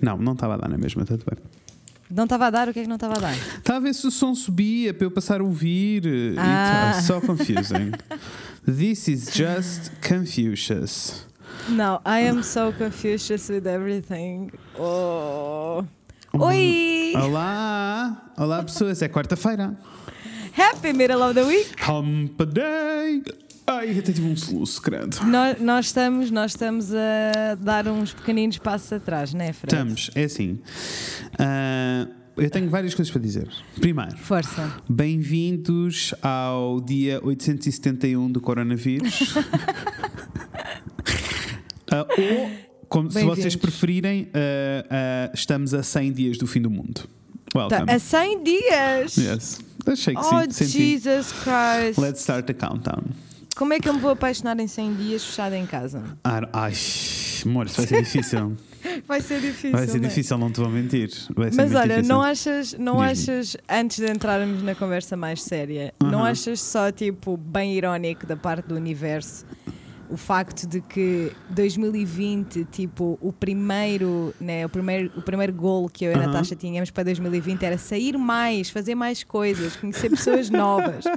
Não, não estava a dar na mesma, tudo bem. Não estava a dar? O que é que não estava a dar? Estava a ver se o som subia para eu passar a ouvir. e Ah. tá, só confusing. This is just Confucius. Não, I am so confused with everything. Oh. Oi! Olá! Olá, pessoas. É quarta-feira. Happy middle of the week! Hump Day! Ai, até tive um soluço, credo. Nós, nós estamos, nós estamos a dar uns pequeninos passos atrás, não é, Fred? Estamos, é assim. Ah, eu tenho várias coisas para dizer. Primeiro, Força. bem-vindos ao dia 871 do coronavírus. Ah, ou, como, se vocês preferirem, ah, estamos a 100 dias do fim do mundo. Tá, Welcome. a 100 dias! Yes. Achei que Oh, sim. Jesus Christ! Let's start the countdown. Como é que eu me vou apaixonar em 100 dias fechada em casa? Ah, ai, amor, isso vai ser difícil. Vai ser difícil. Vai ser não é? difícil, não te vou mentir. Mas olha, difícil. não achas, não achas, antes de entrarmos na conversa mais séria, não Aham. achas só tipo bem irónico da parte do universo o facto de que 2020, tipo, o primeiro, né, o primeiro, o primeiro gol que eu e a. Natasha tínhamos para 2020 era sair mais, fazer mais coisas, conhecer pessoas novas.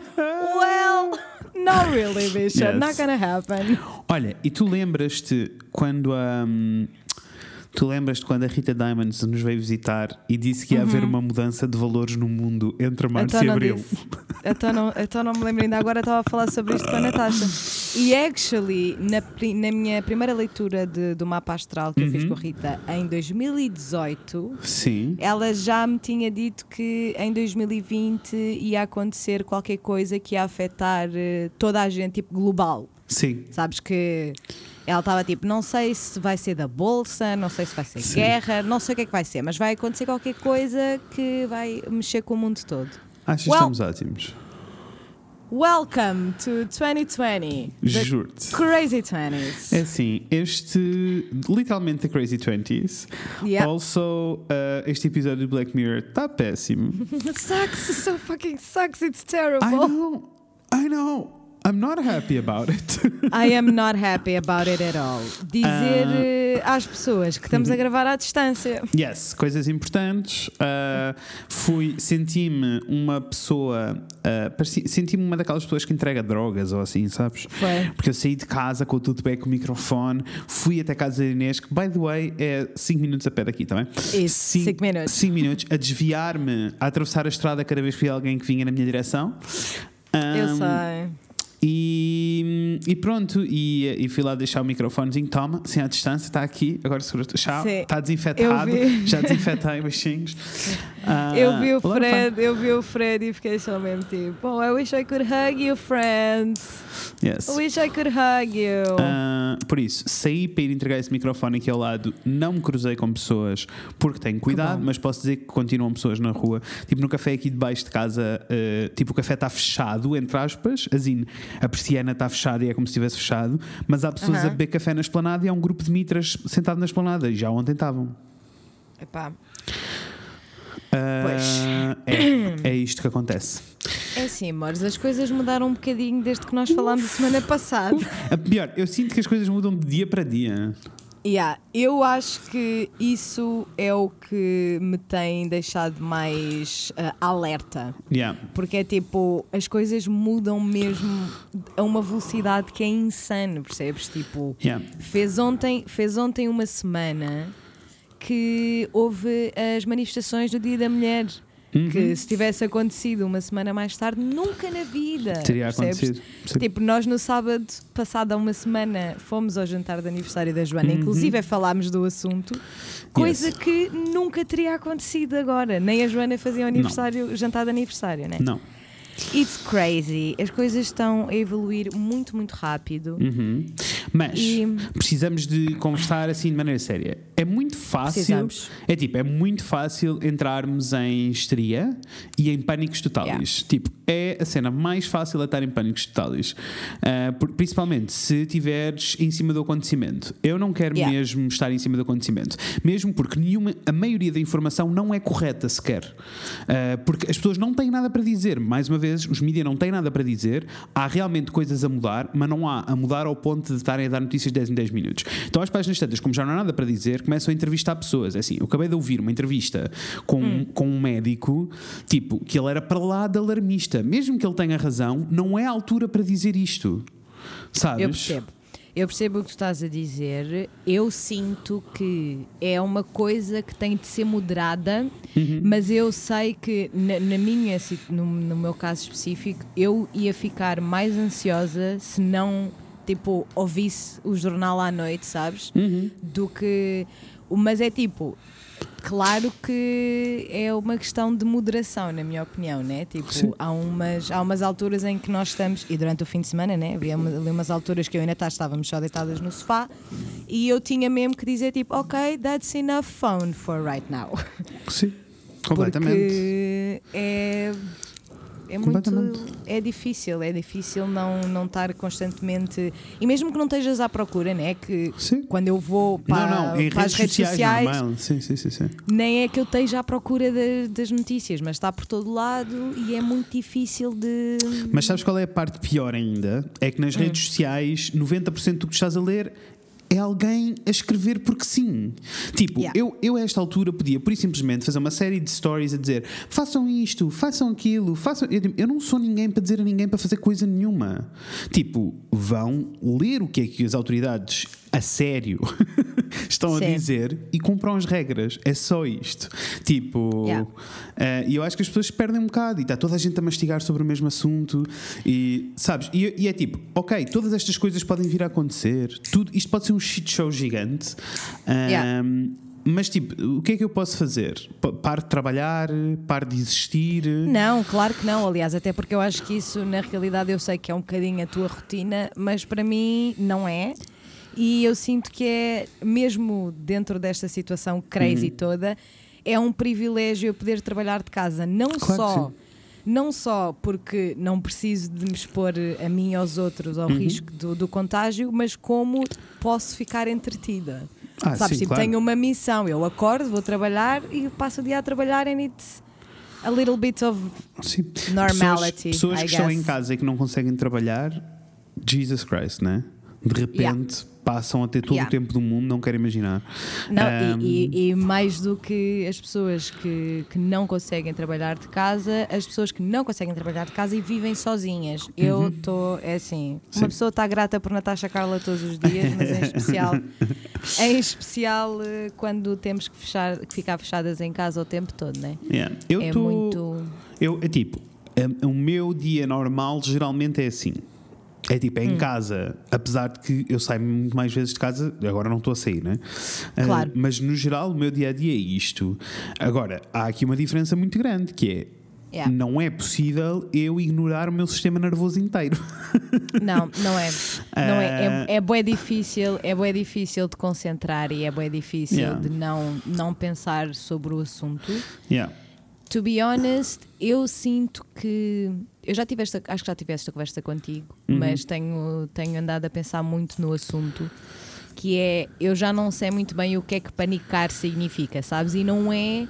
Well, not really, bicha, Yes. not gonna happen. Olha, e tu lembras-te quando a. tu lembras-te quando a Rita Diamonds nos veio visitar e disse que ia haver uma mudança de valores no mundo entre março Uhum. Então e abril? Então não, então não me lembro ainda agora, estava a falar sobre isto com a Natasha. E actually, na, na minha primeira leitura de- do mapa astral que eu Uhum. fiz com a Rita em 2018, Sim. ela já me tinha dito que em 2020 ia acontecer qualquer coisa que ia afetar eh, toda a gente, tipo global. Sim. Sabes que ela estava tipo, não sei se vai ser da bolsa, não sei se vai ser Sim. guerra, não sei o que é que vai ser, mas vai acontecer qualquer coisa que vai mexer com o mundo todo. Achas que Well- estamos ótimos? Welcome to 2020. The Juro-te. Crazy 20s. É assim, este. Literalmente The Crazy Twenties. Yeah. Also, uh, este episódio do Black Mirror está péssimo. sucks, so fucking sucks, it's I terrible. know. I know. I'm not happy about it. I am not happy about it at all. Dizer eh, às pessoas que estamos a gravar à distância. Yes, coisas importantes. Uh, fui, senti-me uma pessoa, uh, senti-me uma daquelas pessoas que entrega drogas ou assim, sabes? Foi. Porque eu saí de casa com tudo bem com o microfone, fui até a casa da Inês, que by the way é 5 minutos a pé daqui, também. Isso, cinco minutos. 5 minutos a desviar-me, a atravessar a estrada cada vez que via alguém que vinha na minha direção. Eu Um, sei. E, e pronto, e, e fui lá deixar o microfonezinho. Toma, sem a distância, está aqui. Agora segura Tchau, Sim. está desinfetado. Já desinfetei baixinhos. Ah, Eu vi o Fred, eu vi o Fred e fiquei só mesmo tipo, oh, I wish I could hug you, friends. Yes. I wish I could hug you. Ah, por isso, saí para ir entregar esse microfone aqui ao lado, não me cruzei com pessoas porque tenho cuidado, mas posso dizer que continuam pessoas na rua. Tipo, no café aqui debaixo de casa, ah, tipo, o café está fechado, entre aspas, assim, a persiana está fechada e é como se estivesse fechado, mas há pessoas a Aham. beber café na esplanada e há um grupo de mitras sentado na esplanada, e já ontem estavam. Epá, Ah, é, é isto que acontece. é assim, amores, as coisas mudaram um bocadinho desde que nós falámos a semana passada. A pior, eu sinto que as coisas mudam de dia para dia. Yeah, eu acho que isso é o que me tem deixado mais ah, alerta. Yeah. Porque é tipo, as coisas mudam mesmo a uma velocidade que é insano, percebes? Tipo, Yeah. fez ontem, fez ontem uma semana que houve as manifestações do Dia da Mulher. Uhum. Que se tivesse acontecido uma semana mais tarde, nunca na vida. Teria percebes? acontecido. Sim. Tipo, nós no sábado, passado há uma semana, fomos ao jantar de aniversário da Joana, Uhum. inclusive falámos do assunto, coisa que nunca teria acontecido agora. Nem a Joana fazia o aniversário, jantar de aniversário, né? Não. It's crazy. As coisas estão a evoluir muito, muito rápido. Uhum. Mas E- precisamos de conversar assim de maneira séria. É muito fácil. Precisamos. É tipo, é muito fácil entrarmos em histeria e em pânicos totais. Yeah. Tipo, é a cena mais fácil a estar em pânicos totais. Por- principalmente se estiveres em cima do acontecimento. Eu não quero Yeah. mesmo estar em cima do acontecimento. Mesmo porque nenhuma, a maioria da informação não é correta sequer. Ah, porque as pessoas não têm nada para dizer. Mais uma vez, vezes os mídias não têm nada para dizer, há realmente coisas a mudar, mas não há a mudar ao ponto de estarem a dar notícias 10 em 10 minutos. Então, às páginas tantas, como já não há nada para dizer, começam a entrevistar pessoas. É assim, eu acabei de ouvir uma entrevista com, Hum. com um médico, tipo, que ele era para lá de alarmista. Mesmo que ele tenha razão, não é a altura para dizer isto. Sabes? Eu percebo. Eu percebo o que tu estás a dizer. Eu sinto que é uma coisa que tem de ser moderada, Uhum. mas eu sei que na, na minha, no, no meu caso específico, eu ia ficar mais ansiosa se não tipo ouvisse o jornal à noite, sabes? Uhum. Do que. Mas é tipo. Claro que é uma questão de moderação, na minha opinião, né? Tipo, Sim. há umas, há umas alturas em que nós estamos, e durante o fim de semana, né? Havia uma- ali umas alturas que eu ainda tá- estávamos só deitadas no sofá e eu tinha mesmo que dizer, tipo, ok, that's enough phone for right now. Sim, completamente. Porque é. É muito. Completamente. É difícil, é difícil não, não estar constantemente. E mesmo que não estejas à procura, né? Que Sim. quando eu vou para, não, não, em para as redes redes sociais, sociais. Sim, sim, sim, sim. nem é que eu esteja à procura da- das notícias, mas está por todo lado e é muito difícil de. Mas sabes qual é a parte pior ainda? É que nas Hum. redes sociais, 90% do que estás a ler é alguém a escrever porque sim. Tipo, Yeah. eu, eu a esta altura podia, por e simplesmente, fazer uma série de stories a dizer façam isto, façam aquilo, façam. Eu, digo, eu não sou ninguém para dizer a ninguém para fazer coisa nenhuma. Tipo, vão ler o que é que as autoridades a sério estão a Sim. dizer e cumpram as regras. É só isto. Tipo, Yeah. eh, e eu acho que as pessoas perdem um bocado e está toda a gente a mastigar sobre o mesmo assunto e sabes? E, e é tipo, ok, todas estas coisas podem vir a acontecer, tudo, isto pode ser um shit show gigante. Yeah. Ahm, Mas tipo, o que é que eu posso fazer? Pa- Paro de trabalhar, paro de existir. Não, claro que não. Aliás, até porque eu acho que isso, na realidade, eu sei que é um bocadinho a tua rotina, mas para mim não é. E eu sinto que é, mesmo dentro desta situação crazy Uhum. toda, é um privilégio eu poder trabalhar de casa. Não Claro só. Não só porque não preciso de me expor a mim e aos outros ao Uhum. risco do, do contágio, mas como posso ficar entretida. Ah, Sabes, sim, tipo, claro. tenho uma missão, eu acordo, vou trabalhar e passo o dia a trabalhar and it's a little bit of Sim. Normality, Pessoas, pessoas que estão guess. em casa e que não conseguem trabalhar, Jesus Christ, né? De repente passam a ter todo Yeah. o tempo do mundo, não quero imaginar. Não, Ahm, e, e- mais do que as pessoas que, que não conseguem trabalhar de casa, as pessoas que não conseguem trabalhar de casa e vivem sozinhas. Eu estou, é assim, Uhum. Sim. uma pessoa está grata por Natasha Carla todos os dias, mas em especial, em especial eh, quando temos que, fechar, que ficar fechadas em casa o tempo todo, né? yeah. Eu é tô- muito. Eu, é tipo, é- o meu dia normal geralmente é assim. É tipo, é Hum. em casa, apesar de que eu saio muito mais vezes de casa, agora não estou a sair, né? Ah, Claro. mas no geral, o meu dia a dia é isto. Agora, há aqui uma diferença muito grande que é. Yeah. Não é possível eu ignorar o meu sistema nervoso inteiro. Não, não é. Não é. Ah. É, é bué difícil, é bué difícil de concentrar e é bué difícil Yeah. de não, não pensar sobre o assunto. Yeah. To be honest, eu sinto que. Eu já tive esta, acho que já tive esta conversa contigo, Uhum. mas tenho, tenho andado a pensar muito no assunto. Que é, eu já não sei muito bem o que é que panicar significa, sabes? E não é.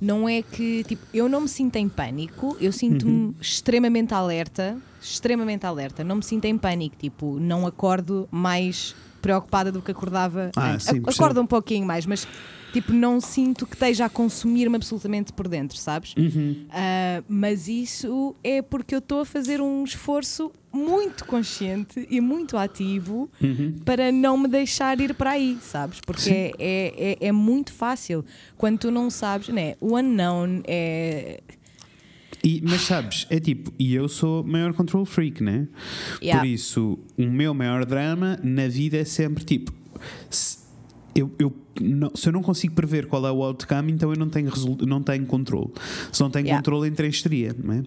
Não é que, tipo, eu não me sinto em pânico, eu sinto-me Uhum. extremamente alerta, extremamente alerta, não me sinto em pânico, tipo, não acordo mais preocupada do que acordava Ah, antes. sim, Ac- percebo. Acordo um pouquinho mais, mas tipo, não sinto que esteja a consumir-me absolutamente por dentro, sabes? Uhum. Ah, mas isso é porque eu estou a fazer um esforço muito consciente e muito ativo Uhum. para não me deixar ir para aí, sabes? Porque é, é, é, é muito fácil quando tu não sabes, né? O unknown é. E, mas sabes, é tipo, e eu sou maior control freak, né? Yeah. Por isso, o meu maior drama na vida é sempre tipo. se eu, eu não- se eu não consigo prever qual é o outcome, então eu não tenho, não tenho controle. Se não tenho Yeah. controle, entra em histeria, não é?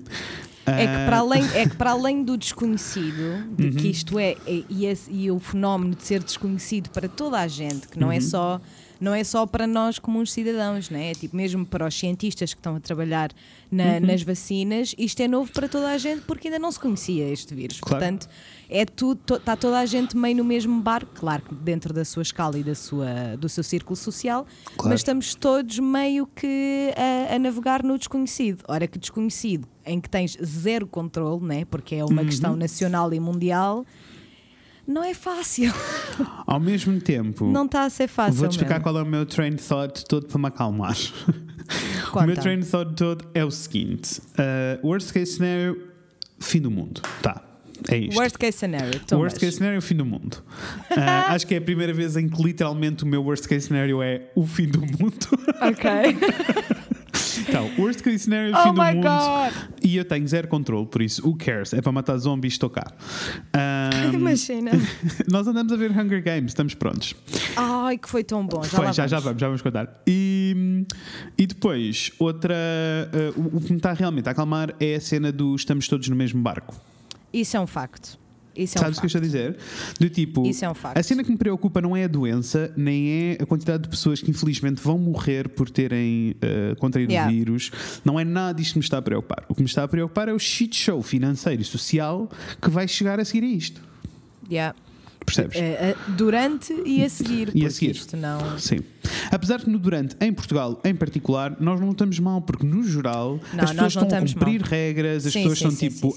É que, para Ah, além, é que para além do desconhecido, de Uhum. que isto é, é- e, esse- e o fenómeno de ser desconhecido para toda a gente, que não é Uhum. só não é só para nós comuns cidadãos, né? é tipo mesmo para os cientistas que estão a trabalhar na- nas vacinas, isto é novo para toda a gente porque ainda não se conhecia este vírus. Claro. Portanto, é tudo, está toda a gente meio no mesmo barco, claro que dentro da sua escala e da sua, do seu círculo social, Claro. mas estamos todos meio que a, a navegar no desconhecido. Ora, que desconhecido em que tens zero controle, né? porque é Uhum. uma questão nacional e mundial, não é fácil. Ao mesmo tempo, Não está a ser fácil. vou-te explicar mesmo. qual é o meu train thought todo para me acalmar. o Conta. meu train thought todo é o seguinte: uh, worst case scenario, fim do mundo. Tá, é isto. Worst case scenario. Worst case scenario, o fim do mundo. Uh, acho que é a primeira vez em que literalmente o meu worst case scenario é o fim do mundo. Ok. então, worst case scenario, o oh fim do mundo. god! E eu tenho zero controle, por isso, who cares? É para matar zombies, estou cá. Um, Imagina. nós andamos a ver Hunger Games, estamos prontos. Ai, que foi tão bom. Já Foi, já, já vamos, já vamos contar. E, e depois, outra. uh, o, o que me está realmente a acalmar é a cena do estamos todos no mesmo barco. Isso é um facto. Isso é Sabes um o que eu estou a dizer? Do tipo, Isso é um facto. a cena que me preocupa não é a doença, nem é a quantidade de pessoas que infelizmente vão morrer por terem uh, contraído Yeah. o vírus. Não é nada disto que me está a preocupar. O que me está a preocupar é o shit show financeiro e social que vai chegar a seguir a isto. Yeah. Percebes? Eh, eh, durante e a seguir. E a seguir. Isto não. Sim. Apesar de no durante, em Portugal, em particular, nós não estamos mal, porque no geral Não, as pessoas estão a cumprir mal. regras, as Sim, pessoas sim, estão sim, tipo.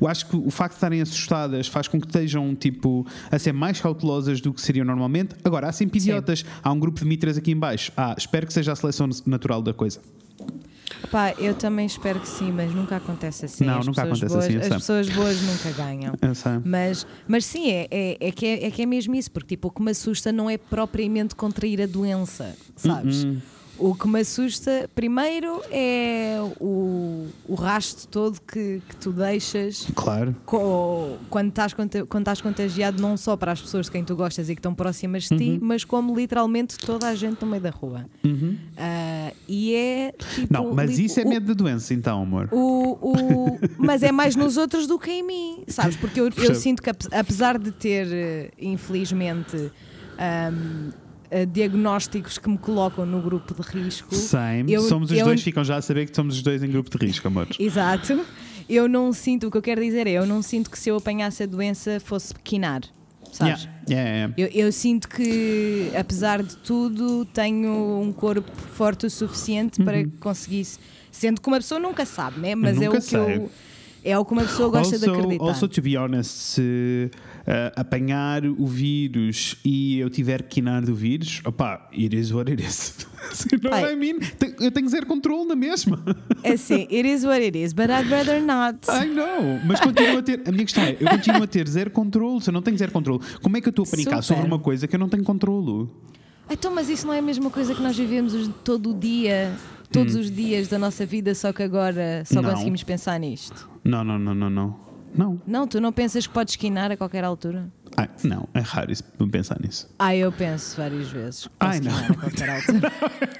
Eu acho que o facto de estarem assustadas faz com que estejam tipo a ser mais cautelosas do que seriam normalmente. Agora, há sempre idiotas. Há um grupo de mitras aqui em baixo. Ah, espero que seja a seleção natural da coisa. Pá, eu também espero que sim, mas nunca acontece assim. Não, As nunca pessoas acontece boas, assim, As sei. pessoas boas nunca ganham. Eu sei. Mas, mas sim, é, é, é que é, é que é mesmo isso, porque tipo, o que me assusta não é propriamente contrair a doença, sabes? Uhum. O que me assusta primeiro é o, o rasto todo que, que tu deixas Claro. co- quando estás, quando estás contagiado, não só para as pessoas de quem tu gostas e que estão próximas de ti, mas como literalmente toda a gente no meio da rua. Ah, e é tipo. Não, mas li- isso é o- medo da doença, então, amor. o, o, mas é mais nos outros do que em mim, sabes? Porque eu, eu sinto que, ape- apesar de ter, eh, infelizmente, ahm, eh, diagnósticos que me colocam no grupo de risco. Same. eu- somos os eu- dois, ficam já a saber que somos os dois em grupo de risco, amor. Exato. Eu não sinto, o que eu quero dizer é, eu não sinto que se eu apanhasse a doença fosse pequinar, sabes? Yeah, yeah, yeah. Eu, eu sinto que, apesar de tudo, tenho um corpo forte o suficiente para que conseguisse. Sendo que uma pessoa nunca sabe, né? Mas é Uhum. nunca o que sei. eu. É o que uma pessoa gosta de also, acreditar. Also, to be honest, se uh, apanhar o vírus e eu tiver que quinar do vírus, opá, it is what it is. I mean? Te- Eu tenho zero controle na mesma. É assim, it is what it is, but I'd rather not. I know, mas continuo a ter. A minha questão é: eu continuo a ter zero controle. Se eu não tenho zero controle, como é que eu estou a panicar Super. sobre uma coisa que eu não tenho controlo? Então, mas isso não é a mesma coisa que nós vivemos os- todo o dia, todos os dias da nossa vida, só que agora só Hum. Não. conseguimos pensar nisto. Não, não, não, não, não. Não. Não, tu não pensas que podes esquinar a qualquer altura? Ai, não, é raro isso, pensar nisso. Ah, eu penso várias vezes. Ai, não. a qualquer altura.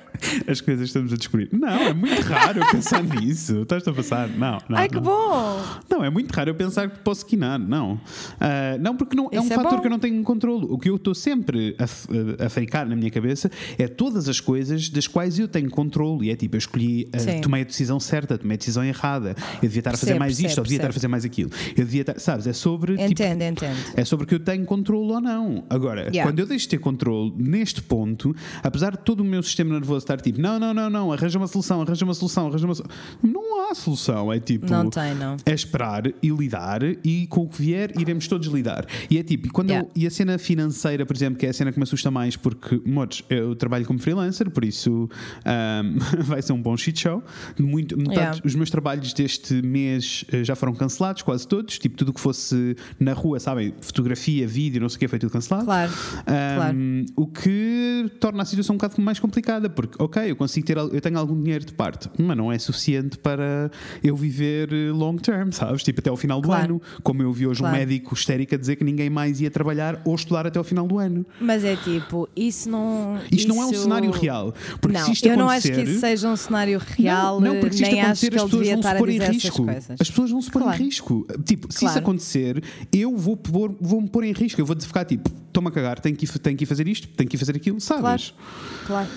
As coisas que estamos a descobrir. Não, é muito raro eu pensar nisso. Estás a passar? Não, não. Ai, que não. bom! Não, é muito raro eu pensar que posso quinar, não. Ah, não, porque não, é um é fator bom. que eu não tenho controle. O que eu estou sempre a, f- a fabricar na minha cabeça é todas as coisas das quais eu tenho controle. E é tipo, eu escolhi, Sim. tomei a decisão certa, tomei a decisão errada. Eu devia estar a fazer Percebo, mais isto, percebo, ou devia estar a fazer mais aquilo. Eu devia estar, sabes, é sobre. tipo, Entendo, entendo. é sobre que eu tenho controle ou não. Agora, Yeah. quando eu deixo de ter controle neste ponto, apesar de todo o meu sistema nervoso estar tipo, não, não, não, não, arranja uma solução, arranja uma solução, arranja uma solução. Não há solução. É tipo. Não tem, não. É esperar e lidar e com o que vier iremos todos lidar. E é tipo, e, quando Yeah. eu- e a cena financeira, por exemplo, que é a cena que me assusta mais, porque, modos, eu trabalho como freelancer, por isso ahm, vai ser um bom shit show. Muito, metade- Yeah. Os meus trabalhos deste mês eh, já foram cancelados, quase todos. Tipo, tudo o que fosse na rua, sabem, fotografia, vídeo, não sei o que, foi tudo cancelado. Claro, Ahm, O que torna a situação um bocado mais complicada, porque ok, eu consigo ter, eu tenho algum dinheiro de parte, mas não é suficiente para eu viver eh, long term, sabes? Tipo, até ao final do Claro. ano. Como eu vi hoje Claro. um médico histérico a dizer que ninguém mais ia trabalhar ou estudar até ao final do ano. Mas é tipo, isso não. Isto não é um isso- cenário real. Porque não, se isto eu não acho que isso seja um cenário real, não, não, porque se isto acontecer, que as pessoas vão se pôr em risco. As pessoas vão se pôr Claro. em risco. Tipo, se isso acontecer, eu vou, pôr, vou me pôr em risco. Eu vou ficar tipo, estou-me a cagar, tenho que, tenho que ir fazer isto, tenho que ir fazer aquilo, sabes? Claro.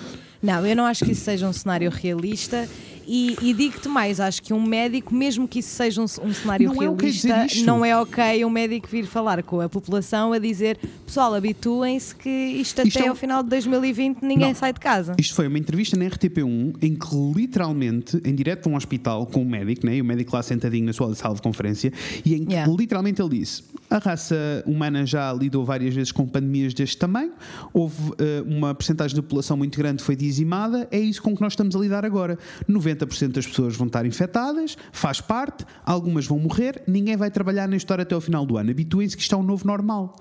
Não, eu não acho que isso seja um cenário realista. E, e digo-te mais, acho que um médico, mesmo que isso seja um, um cenário Não é realista, isto. não é ok um médico vir falar com a população a dizer pessoal, habituem-se que isto, Isto até é ao final de 2020 ninguém Não. sai de casa. Isto foi uma entrevista na RTP1 em que literalmente, em direto para um hospital com um médico, né? e o médico lá sentadinho na sua sala de conferência, e em que Yeah. literalmente ele disse: a raça humana já lidou várias vezes com pandemias deste tamanho, houve eh, uma percentagem da população muito grande que foi dizimada, é isso com que nós estamos a lidar agora. 90% das pessoas vão estar infectadas, faz parte, algumas vão morrer, ninguém vai trabalhar na história até ao final do ano. Habituem-se que isto é um novo normal.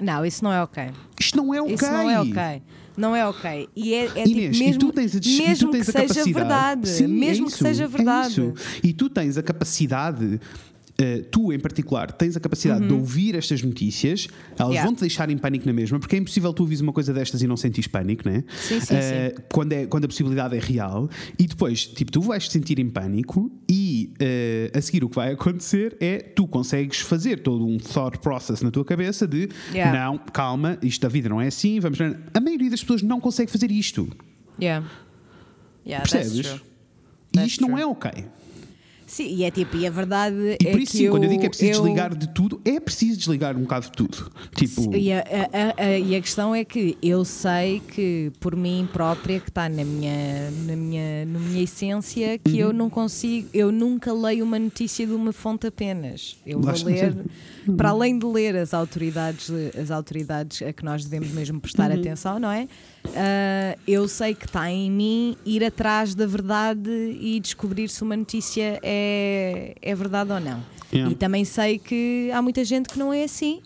Não, isso não é ok. Isto não é ok. Isso não é ok. Não é ok. E é, é Inês, tipo, e mesmo, tu tens mesmo que seja verdade. Sim, é mesmo que isso, seja é verdade. isso. E tu tens a capacidade. Eh, tu, em particular, tens a capacidade de ouvir estas notícias, elas Uhum. Yeah. vão te deixar em pânico na mesma, porque é impossível tu ouvires uma coisa destas e não sentires pânico, né? Sim, sim, Eh, Quando, é, quando a possibilidade é real, e depois, tipo, tu vais te sentir em pânico, e eh, a seguir o que vai acontecer é tu consegues fazer todo um thought process na tua cabeça de Yeah. não, calma, isto da vida não é assim, vamos. A maioria das pessoas não consegue fazer isto. Yeah. Yeah, Percebes? E isto não true. é ok. Sim, e é tipo, e a verdade E é por isso, que sim, eu, quando eu digo que é preciso eu- desligar de tudo, é preciso desligar um bocado de tudo. Tipo, E a, a- a- e a questão é que eu sei que por mim própria, que está na minha, na minha, na minha essência, que Uhum. eu não consigo, eu nunca leio uma notícia de uma fonte apenas. Eu vou ler, dizer. para além de ler as autoridades, as autoridades a que nós devemos mesmo prestar Uhum. atenção, não é? Ah, eu sei que está em mim ir atrás da verdade e descobrir se uma notícia é, é verdade ou não. Yeah. E também sei que há muita gente que não é assim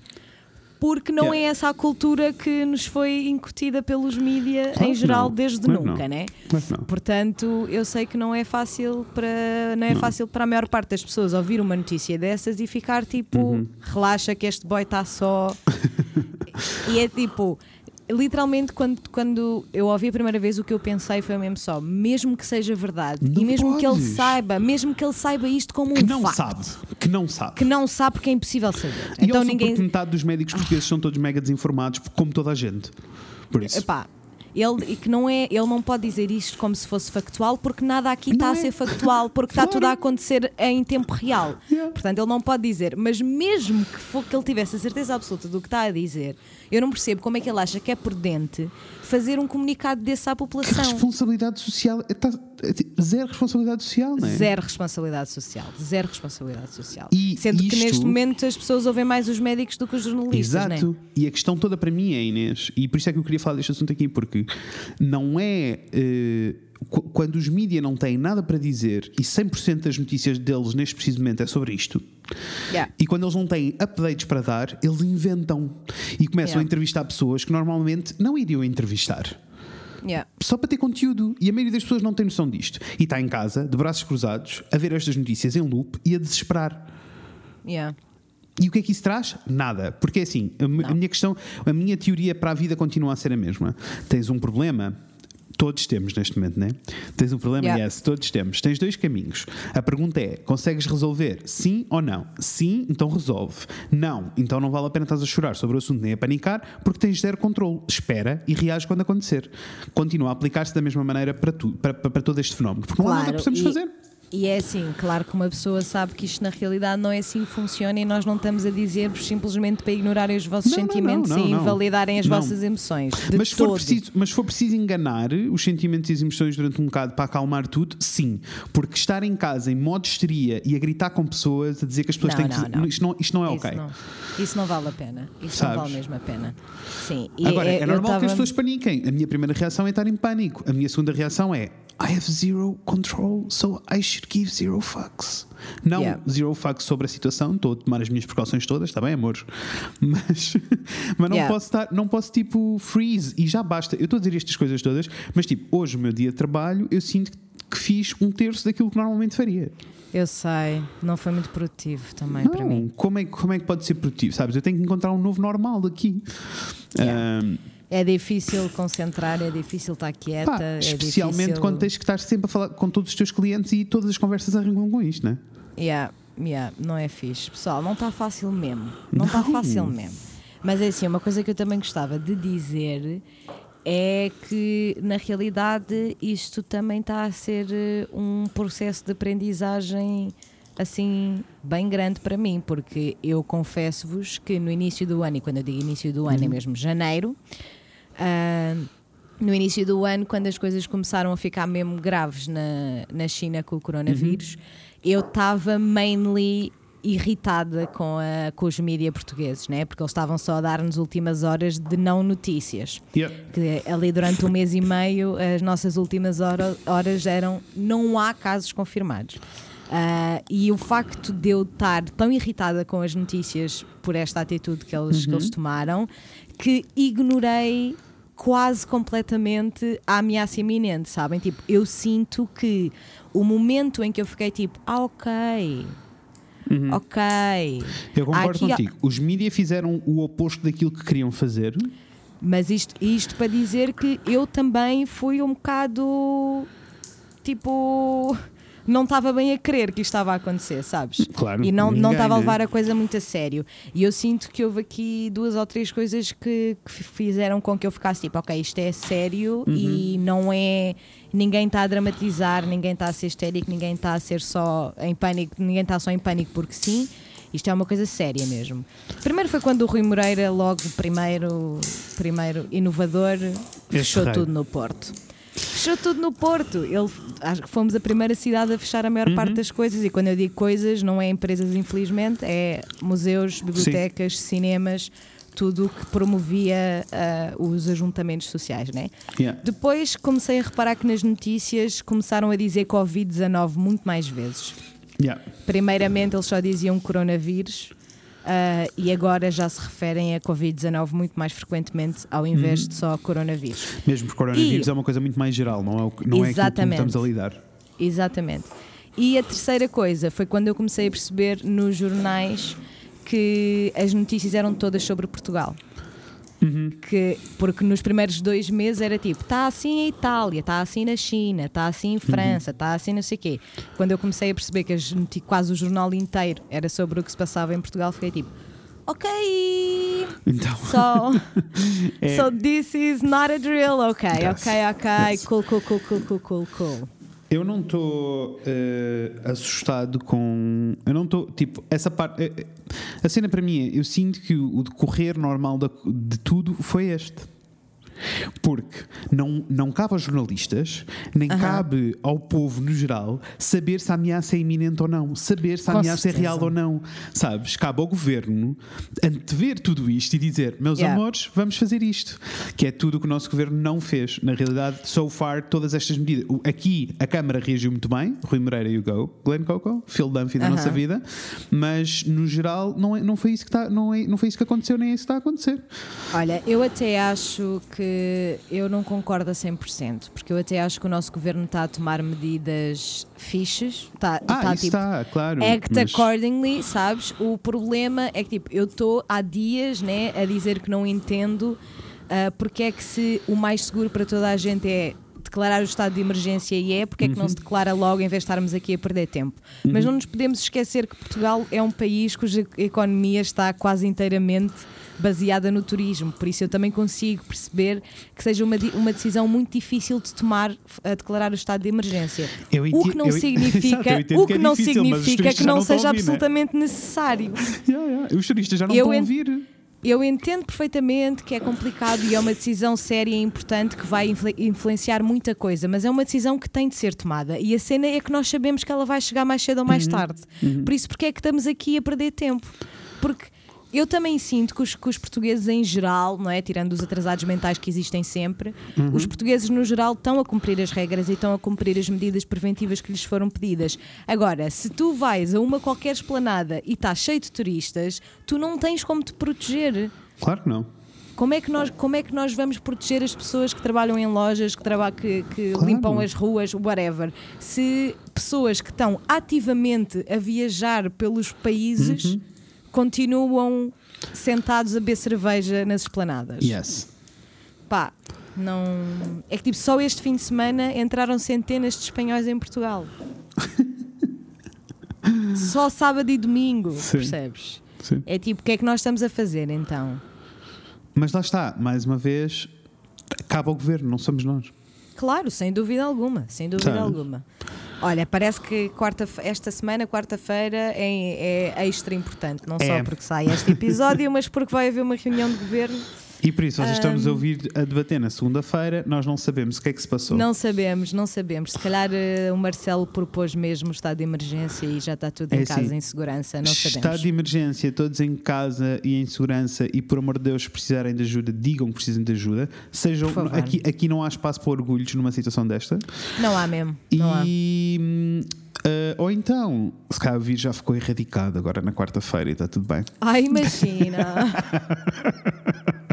porque não Yeah. é essa a cultura que nos foi incutida pelos mídia Claro em geral não. desde que nunca, não. né? Não. Portanto, eu sei que não é fácil para não é fácil para a maior parte das pessoas ouvir uma notícia dessas e ficar tipo, Uhum. relaxa que este boy está só. e é tipo, literalmente quando, quando eu ouvi a primeira vez o que eu pensei foi mesmo só, mesmo que seja verdade Não e mesmo que ele podes. saiba, mesmo que ele saiba isto como um que não facto, sabe. Que não sabe. que não sabe porque é impossível saber. E então ninguém metade dos médicos portugueses são todos mega desinformados, como toda a gente. Por isso. Epá, ele, que não é, ele não pode dizer isto como se fosse factual, porque nada aqui está a é. ser factual, porque está Claro. tudo a acontecer em tempo real. Yeah. Portanto, ele não pode dizer, mas mesmo que, for, que ele tivesse a certeza absoluta do que está a dizer, eu não percebo como é que ele acha que é prudente fazer um comunicado desse à Que população. responsabilidade social. é, tá- é zero responsabilidade social, não é? Zero responsabilidade social. Zero responsabilidade social. E Sendo que isto- neste momento as pessoas ouvem mais os médicos do que os jornalistas, Exato. né? E a questão toda para mim é, Inês, e por isso é que eu queria falar deste assunto aqui, porque não é. qu- quando os mídias não têm nada para dizer e 100% das notícias deles neste preciso momento é sobre isto, Yeah. e quando eles não têm updates para dar, eles inventam e começam Yeah. a entrevistar pessoas que normalmente não iriam entrevistar. Yeah. Só para ter conteúdo. E a maioria das pessoas não tem noção disto. E está em casa, de braços cruzados, a ver estas notícias em loop e a desesperar. Yeah. E o que é que isso traz? Nada. Porque é assim, a, a minha questão, a minha teoria para a vida continua a ser a mesma. Tens um problema. Todos temos neste momento, né? Tens um problema, Yeah. yes, todos temos. Tens dois caminhos. A pergunta é: consegues resolver sim ou não? Sim, então resolve. Não, então não vale a pena estás a chorar sobre o assunto nem a panicar, porque tens zero controle. Espera e reage quando acontecer. Continua a aplicar-se da mesma maneira para, tu, para, para, para todo este fenómeno. Porque não há nada que possamos e, fazer. E é assim, claro que uma pessoa sabe que isto na realidade não é assim que funciona e nós não estamos a dizer-vos simplesmente para ignorarem os vossos Não, sentimentos não, não, e invalidarem as vossas emoções. Mas se, for preciso, mas se for preciso enganar os sentimentos e as emoções durante um bocado para acalmar tudo, sim. Porque estar em casa em modo histeria e a gritar com pessoas, a dizer que as pessoas Não, têm que. Isto, não, isto não é Isso, ok. isso não vale a pena. Isso Sabes? não vale mesmo a pena. Sim. E Agora, é, eu normal que tava- as pessoas paniquem. A minha primeira reação é estar em pânico. A minha segunda reação é: I have zero control, so I should give zero fucks. Não Yeah. zero fucks sobre a situação, estou a tomar as minhas precauções todas, está bem, amores? Mas, mas não, Yeah. posso estar, não posso tipo freeze e já basta. Eu estou a dizer estas coisas todas, mas tipo, hoje, o meu dia de trabalho, eu sinto que fiz um terço daquilo que normalmente faria. Eu sei, não foi muito produtivo também Não, para mim. Como é, que- como é que pode ser produtivo? Sabes? Eu tenho que encontrar um novo normal aqui. Yeah. Ahm, É difícil concentrar, é difícil estar quieta. pá, é especialmente difícil... quando tens que estar sempre a falar com todos os teus clientes e todas as conversas arrancam com isto, né? Yeah, yeah, não é fixe. Pessoal, não está fácil mesmo. Não está Não. fácil mesmo. Mas é assim, uma coisa que eu também gostava de dizer é que, na realidade, isto também está a ser eh, um processo de aprendizagem assim bem grande para mim, porque eu confesso-vos que no início do ano, e quando eu digo início do ano é mesmo janeiro, ah, no início do ano, quando as coisas começaram a ficar mesmo graves na, na China com o coronavírus, eu estava mainly irritada com, a, com os mídia portugueses, né? porque eles estavam só a dar-nos últimas horas de não notícias. Que ali durante um mês e meio, as nossas últimas hora- horas eram não há casos confirmados. Ah, e o facto de eu estar tão irritada com as notícias por esta atitude que eles, que eles tomaram, que ignorei quase completamente a ameaça iminente, sabem? Tipo, eu sinto que o momento em que eu fiquei tipo, ah, ok, ok. Eu concordo Aqui- contigo. Os mídia fizeram o oposto daquilo que queriam fazer. Mas isto, isto para dizer que eu também fui um bocado tipo. Não estava bem a crer que isto estava a acontecer, sabes? Claro, E não, não ninguém, estava a levar a coisa muito a sério. E eu sinto que houve aqui duas ou três coisas que, que fizeram com que eu ficasse tipo, ok, isto é sério Uhum. e não é. Ninguém está a dramatizar, ninguém está a ser histérico, ninguém está a ser só em pânico, ninguém está só em pânico porque sim. Isto é uma coisa séria mesmo. Primeiro foi quando o Rui Moreira, logo primeiro, primeiro inovador, fechou tudo no Porto. Fechou tudo no Porto. Ele, acho que fomos a primeira cidade a fechar a maior Uhum. parte das coisas. E quando eu digo coisas, não é empresas, infelizmente, é museus, bibliotecas, cinemas, tudo o que promovia ah, os ajuntamentos sociais, né? Yeah. Depois comecei a reparar que nas notícias começaram a dizer Covid-19 muito mais vezes. Yeah. Primeiramente eles só diziam coronavírus ah, e agora já se referem a Covid-19 muito mais frequentemente ao invés Uhum. de só coronavírus. Mesmo porque coronavírus E- é uma coisa muito mais geral, não é, o que- não é que estamos a lidar. Exatamente. E a terceira coisa foi quando eu comecei a perceber nos jornais que as notícias eram todas sobre Portugal. Que, porque nos primeiros dois meses era tipo, está assim em Itália, está assim na China, está assim em França, está assim não sei o quê. Quando eu comecei a perceber que quase o jornal inteiro era sobre o que se passava em Portugal, fiquei tipo, ok, Então, so, É. so this is not a drill, ok, Yes. ok, ok, Yes. cool, cool, cool, cool, cool, cool, cool. Eu não estou eh, assustado com. Eu não estou. Tipo, essa parte. eh, eh, a cena para mim é. Eu sinto que o decorrer normal de tudo foi este. Porque não, não cabe aos jornalistas, nem Aham. cabe ao povo no geral, saber se a ameaça é iminente ou não, saber se a Com ameaça é certeza. real ou não. Sabes? Cabe ao governo antever tudo isto e dizer: meus Yeah. amores, vamos fazer isto. Que é tudo o que o nosso governo não fez. Na realidade, so far, todas estas medidas. Aqui a Câmara reagiu muito bem, Rui Moreira e o Go, Glenn Coco, Phil Dunphy da Aham. nossa vida, mas no geral não, é, não, foi isso que tá, não, é, não foi isso que aconteceu, nem é isso que está a acontecer. Olha, eu até acho que eu não concordo a 100%, porque eu até acho que o nosso governo está a tomar medidas fixes, está, Ah, está tipo. está, claro. Act mas- accordingly, sabes? O problema é que tipo, eu estou há dias né, a dizer que não entendo ah, porque é que se o mais seguro para toda a gente é declarar o estado de emergência e é, porque é que não se declara logo em vez de estarmos aqui a perder tempo. Mas não nos podemos esquecer que Portugal é um país cuja economia está quase inteiramente baseada no turismo, por isso eu também consigo perceber que seja uma, uma decisão muito difícil de tomar a declarar o estado de emergência. Eu o que não eu- significa, eu entendo o que que, é não difícil, significa turistas que não seja né? absolutamente necessário. Yeah, yeah. Os turistas já não Eu estão a ouvir. Eu entendo perfeitamente que é complicado e é uma decisão séria e importante que vai influ- influenciar muita coisa, mas é uma decisão que tem de ser tomada. E a cena é que nós sabemos que ela vai chegar mais cedo ou Uhum. mais tarde. Por isso, porque é que estamos aqui a perder tempo? Porque eu também sinto que os, que os portugueses em geral, não é? Tirando os atrasados mentais que existem sempre, Uhum. os portugueses no geral estão a cumprir as regras e estão a cumprir as medidas preventivas que lhes foram pedidas. Agora, se tu vais a uma qualquer esplanada e está cheio de turistas, tu não tens como te proteger. Claro que não. Como é, que nós, como é que nós vamos proteger as pessoas que trabalham em lojas, que, traba que, que Claro. limpam as ruas, whatever? Se pessoas que estão ativamente a viajar pelos países Uhum. Continuam sentados a beber cerveja nas esplanadas. Yes. Pá, não. É que tipo, só este fim de semana entraram centenas de espanhóis em Portugal. só sábado e domingo, Sim. percebes? Sim. É tipo, o que é que nós estamos a fazer então? Mas lá está, mais uma vez, acaba o governo, não somos nós. Claro, sem dúvida alguma, sem dúvida Sabes? alguma. Olha, parece que quarta, esta semana, quarta-feira, é, é extra importante, não É. só porque sai este episódio, mas porque vai haver uma reunião de governo. E por isso, vocês estão-nos a ouvir a debater na segunda-feira, nós não sabemos o que é que se passou. Não sabemos, não sabemos. Se calhar eh, o Marcelo propôs mesmo o estado de emergência e já está tudo É em casa assim, em segurança, não Estado sabemos. de emergência, todos em casa e em segurança, e por amor de Deus, se precisarem de ajuda, digam que precisam de ajuda. Sejam, aqui, aqui não há espaço para orgulhos numa situação desta. Não há mesmo, não há. E. hum, ah, ou então, se calhar o vírus já ficou erradicado agora na quarta-feira e está tudo bem. Ai, imagina!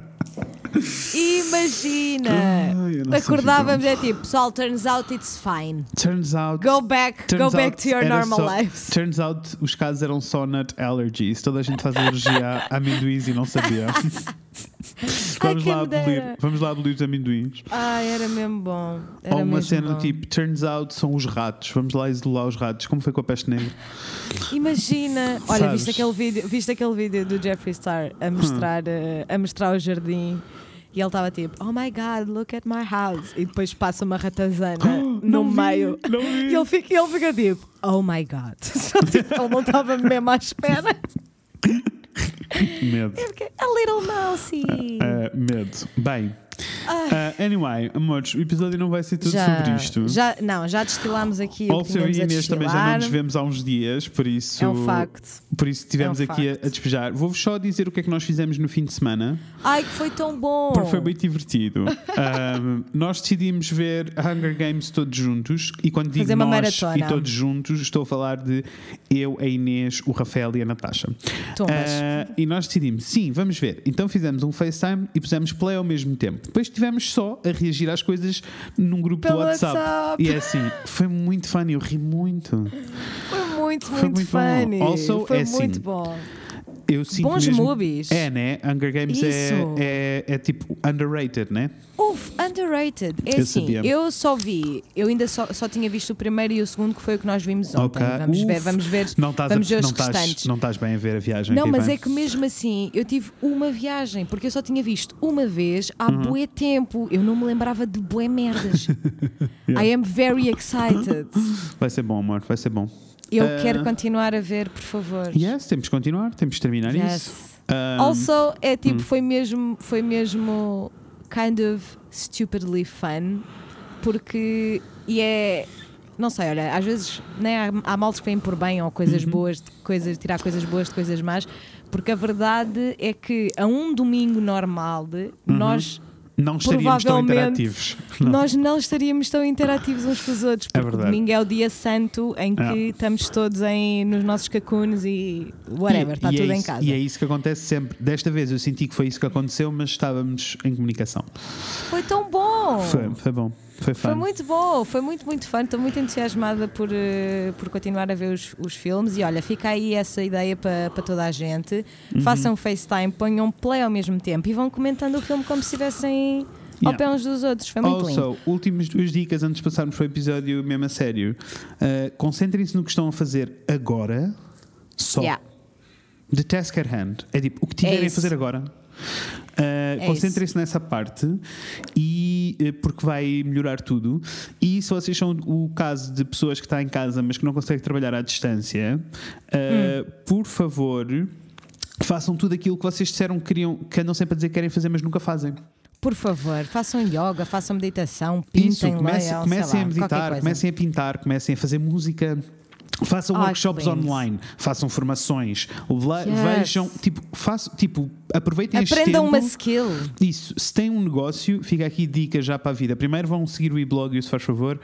imagina! Ai, Acordávamos, é tipo, pessoal, turns out it's fine. Turns out. Go back, go back to your normal só- lives. Turns out os casos eram só nut allergies. Toda a gente faz alergia a amendoins e não sabia. vamos, quem lá abolir, vamos lá abolir os amendoins. Ai, era mesmo bom. Era Ou uma mesmo cena bom. tipo, turns out são os ratos. Vamos lá isolar os ratos. Como foi com a peste negra? Imagina, olha, Sabes? viste aquele, vídeo, viste aquele vídeo do Jeffree Star a mostrar, eh, a mostrar o jardim e ele estava tipo, oh my god, look at my house. E depois passa uma ratazana no Não vi, meio. E ele fica, ele fica tipo, oh my god. Tipo, ele não estava mesmo à espera. Medo. Eu fiquei, a little mousey. Ah, medo. Bem. Ah, anyway, amores, o episódio não vai ser tudo sobre isto. já, não, já destilámos aqui o que e Inês também já não nos vemos há uns dias, por isso. É um facto. Por isso estivemos É um aqui a, a despejar. Vou-vos só dizer o que é que nós fizemos no fim de semana, Ai, que foi tão bom. porque foi muito divertido. Ahm, nós decidimos ver Hunger Games todos juntos, e quando digo nós e todos juntos, estou a falar de eu, a Inês, o Rafael e a Natasha. Ah, e nós decidimos, sim, vamos ver. Então fizemos um FaceTime e pusemos play ao mesmo tempo. Depois estivemos só a reagir às coisas num grupo Pelo do WhatsApp. WhatsApp. E é assim, foi muito funny, eu ri muito. Foi muito, Foi muito, muito funny. Also, foi é assim, muito bom. Eu sinto Bons mesmo- movies. É, né? Hunger Games é, é, é tipo underrated, né? Uf, underrated. É Eu assim, sabia. eu só vi, eu ainda só, só tinha visto o primeiro e o segundo, que foi o que nós vimos ontem. Ok. Vamos ver, vamos ver, Não estás, vamos ver a, os não, estás, não estás bem a ver a viagem. Não, mas é que mesmo assim eu tive uma viagem, porque eu só tinha visto uma vez há Uhum. bué tempo. Eu não me lembrava de bué merdas. I am very excited. Vai ser bom, amor, vai ser bom. Eu Ah. quero continuar a ver, por favor. Yes, temos que continuar, temos que terminar Yes. isso. Um, Also, é tipo, hum. foi mesmo, foi mesmo kind of stupidly fun, porque e é. Não sei, olha, às vezes né, há, há males que vêm por bem ou coisas Uhum. boas, de coisas, tirar coisas boas de coisas más, porque a verdade é que a um domingo normal Uhum. nós, não estaríamos tão interativos. Não. nós não estaríamos tão interativos uns com os outros, É porque verdade. domingo é o dia santo em que É. estamos todos em, nos nossos cacunes e whatever, está E- e é tudo em isso- casa. E é isso que acontece sempre. Desta vez eu senti que foi isso que aconteceu, mas estávamos em comunicação. Foi tão bom! Foi, foi bom, foi. Foi muito bom, foi muito, muito fã. Estou muito entusiasmada por, eh, por continuar a ver os, os filmes. E olha, fica aí essa ideia para para toda a gente. Uhum. Façam FaceTime, ponham play ao mesmo tempo e vão comentando o filme como se estivessem ao Yeah. pé uns dos outros. Foi muito lindo. Also, últimas duas dicas antes de passarmos para o episódio mesmo a sério. Uh, Concentrem-se no que estão a fazer agora, só. Yeah. The task at hand. É tipo, o que tiverem a isso. fazer agora. Uh, Concentrem-se nessa parte e uh, porque vai melhorar tudo. E se vocês são o caso de pessoas que estão em casa, mas que não conseguem trabalhar à distância, uh, por favor, façam tudo aquilo que vocês disseram que queriam, que andam sempre a dizer que querem fazer, mas nunca fazem. Por favor, façam yoga, façam meditação, pintem, Isso, comecem, leiam, comecem lá, a meditar, comecem a pintar, comecem a fazer música. Façam Ai, workshops online, façam formações, Yes. vejam, tipo, façam, tipo, aproveitem este Aprendam uma skill. Isso, se tem um negócio, fica aqui dica já para a vida. Primeiro vão seguir o WeBlog You, se faz favor.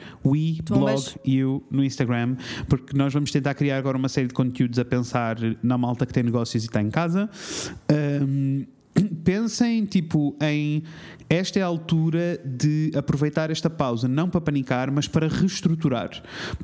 Tumbas. You no Instagram, porque nós vamos tentar criar agora uma série de conteúdos a pensar na malta que tem negócios e está em casa. Ahm, pensem, tipo, em esta é a altura de aproveitar esta pausa, não para panicar, mas para reestruturar.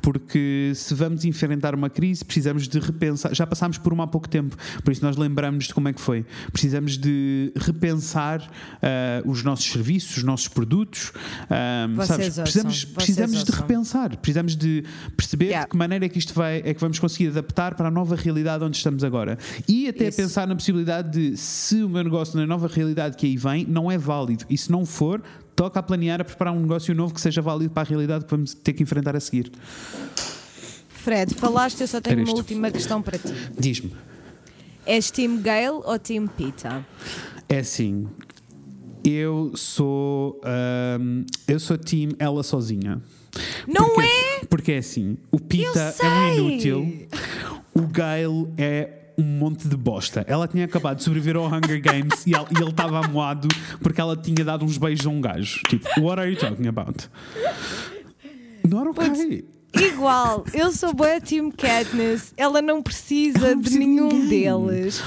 Porque se vamos enfrentar uma crise, precisamos de repensar. Já passámos por uma há pouco tempo, por isso nós lembramos de como é que foi. Precisamos de repensar ah, os nossos serviços, os nossos produtos. ah, Vocês sabes? Precisamos, precisamos de repensar, precisamos de perceber Yeah. de que maneira é que isto vai, é que vamos conseguir adaptar para a nova realidade onde estamos agora. E até Isso. pensar na possibilidade de se o meu negócio na nova realidade que aí vem não é válido. E se não for, toca a planear, a preparar um negócio novo que seja válido para a realidade que vamos ter que enfrentar a seguir. Fred, falaste, eu só tenho Era uma isto. última questão para ti. Diz-me. És Team Gale ou Team Pita? É assim. Eu sou. ahm, eu sou team ela sozinha. Não porque, é? Porque é assim. O Pita é um inútil. O Gale é um monte de bosta. Ela tinha acabado de sobreviver ao Hunger Games e ele e ele estava amoado porque ela tinha dado uns beijos a um gajo. Tipo, what are you talking about? Not okay. Igual, eu sou boa Team Katniss, ela não precisa Ela não de nenhum ninguém. deles.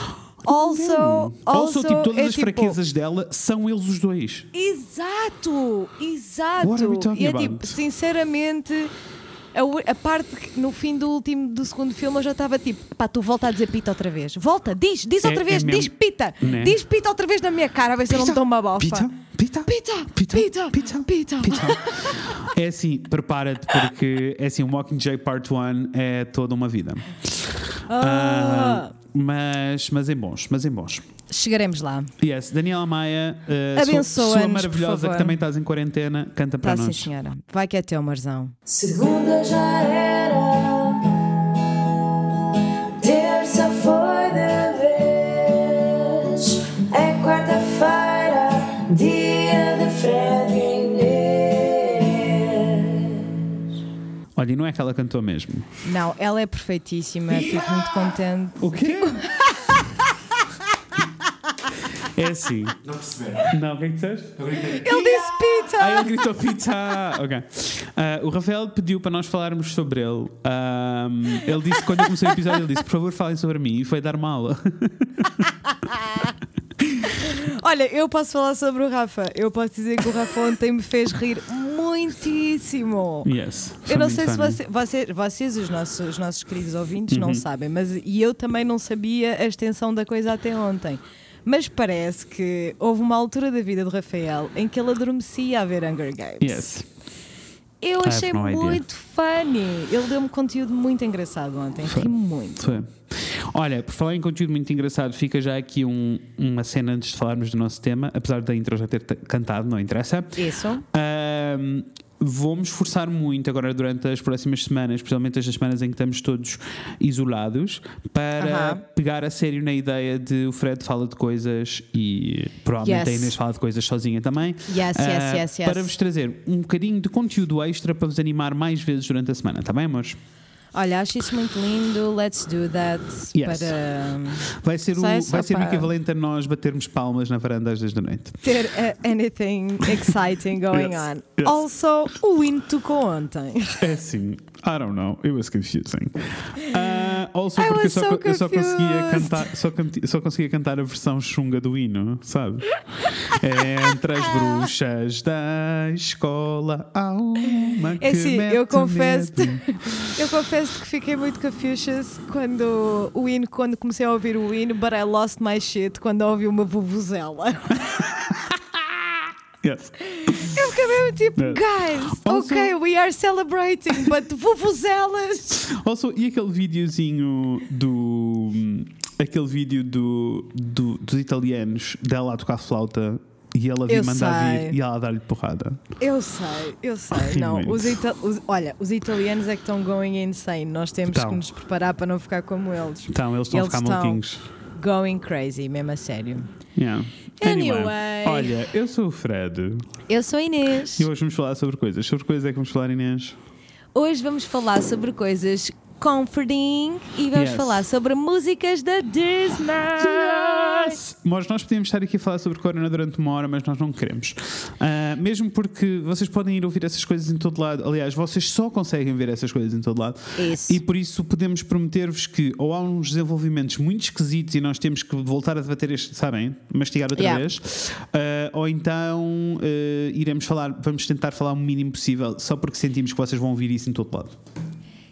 Also, Also, also, tipo, todas é as tipo, fraquezas dela são eles os dois. Exato, exato. What are we talking e é about? tipo, sinceramente, a, a parte que no fim do último do segundo filme eu já estava tipo, pá, tu volta a dizer pita outra vez. Volta, diz, diz É- outra vez, é mesmo- diz pita. Né? Diz pita outra vez na minha cara, a ver se eu não me dou uma bofa. Pita, pita, Pita, pita, pita, pita, pita. pita. É assim, prepara-te, porque é assim, o Mockingjay Part 1 é toda uma vida. Ah, Ah, mas, mas em bons, mas em bons. Chegaremos lá. Yes, Daniela Maia, uh, Abençoa-nos, sua, por maravilhosa, favor. que também estás em quarentena, canta para Tá sim, nós. senhora. Vai que é teu, Marzão. Segunda já era, terça foi de vez, é quarta-feira, dia de Fred e Inês. Olha, e não é que ela cantou mesmo. Não, ela é perfeitíssima, fico muito contente. O quê? É assim. Não perceberam? Não, o que é que disseste? Eu gritei. Ele disse pita! Ah, ele gritou pizza! Ok. Ah, o Rafael pediu para nós falarmos sobre ele. Ahm, ele disse, quando eu comecei o episódio, ele disse: por favor, falem sobre mim. E foi dar uma aula. Olha, eu posso falar sobre o Rafa. Eu posso dizer que o Rafa ontem me fez rir muitíssimo. Yes. Eu não sei se funny. você, você- vocês, os nossos, os nossos queridos ouvintes, Uhum. não sabem, mas e eu também não sabia a extensão da coisa até ontem. Mas parece que houve uma altura da vida do Rafael em que ele adormecia a ver Hunger Games. Yes. Eu achei muito funny. Ele deu-me conteúdo muito engraçado ontem. Ri muito. Foi. Olha, por falar em conteúdo muito engraçado, fica já aqui um- uma cena antes de falarmos do nosso tema, apesar da intro já ter cantado, não interessa. Isso. Ahm, Vou-me esforçar muito agora durante as próximas semanas, especialmente estas semanas em que estamos todos isolados, para Aham. pegar a sério na ideia de o Fred fala de coisas e provavelmente Yes. a Inês fala de coisas sozinha também. Yes, yes, Ah, yes, yes. Para vos trazer um bocadinho de conteúdo extra para vos animar mais vezes durante a semana, está bem, amores? Olha, acho isso muito lindo. Let's do that. Yes. Para Vai ser, o, vai ser o equivalente a nós batermos palmas na varanda às 10 da noite. ter uh, anything exciting going Yes, on. yes. Also, o hino tocou ontem. É assim, I don't know, it was confusing. Ah, also, I porque só, so eu só conseguia cantar, só, só conseguia cantar a versão chunga do hino, sabe? Entre as bruxas da escola há uma que É assim, mete eu confesso. Eu confesso que fiquei muito confusa quando o hino, quando comecei a ouvir o hino, but I lost my shit quando ouvi uma vuvuzela. Yes. Eu fiquei mesmo tipo, Yes. guys, Also- ok, we are celebrating, but vuvuzelas. Also, e aquele videozinho do. Aquele vídeo do, do- dos italianos dela a tocar flauta e ela vir mandar sei. vir e ela dar-lhe porrada. Eu sei, eu sei. Não, os os- olha, os italianos é que estão going insane. Nós temos Estão. que nos preparar para não ficar como eles. Então, eles estão a ficar maluquinhos. Going crazy, mesmo a sério. Yeah. Anyway. Olha, eu sou o Fred Eu sou a Inês. e hoje vamos falar sobre coisas. Sobre coisas é que vamos falar, Inês? Hoje vamos falar sobre coisas comforting e vamos Yes. falar sobre músicas da Disney. Yes! Mas nós podíamos estar aqui a falar sobre Corona durante uma hora, mas nós não queremos. Ah, mesmo porque vocês podem ir ouvir essas coisas em todo lado. Aliás, vocês só conseguem ver essas coisas em todo lado. Isso. E por isso podemos prometer-vos que ou há uns desenvolvimentos muito esquisitos e nós temos que voltar a debater este, sabem? Mastigar outra Yeah. vez. Ah, ou então ah, iremos falar, vamos tentar falar o mínimo possível, só porque sentimos que vocês vão ouvir isso em todo lado.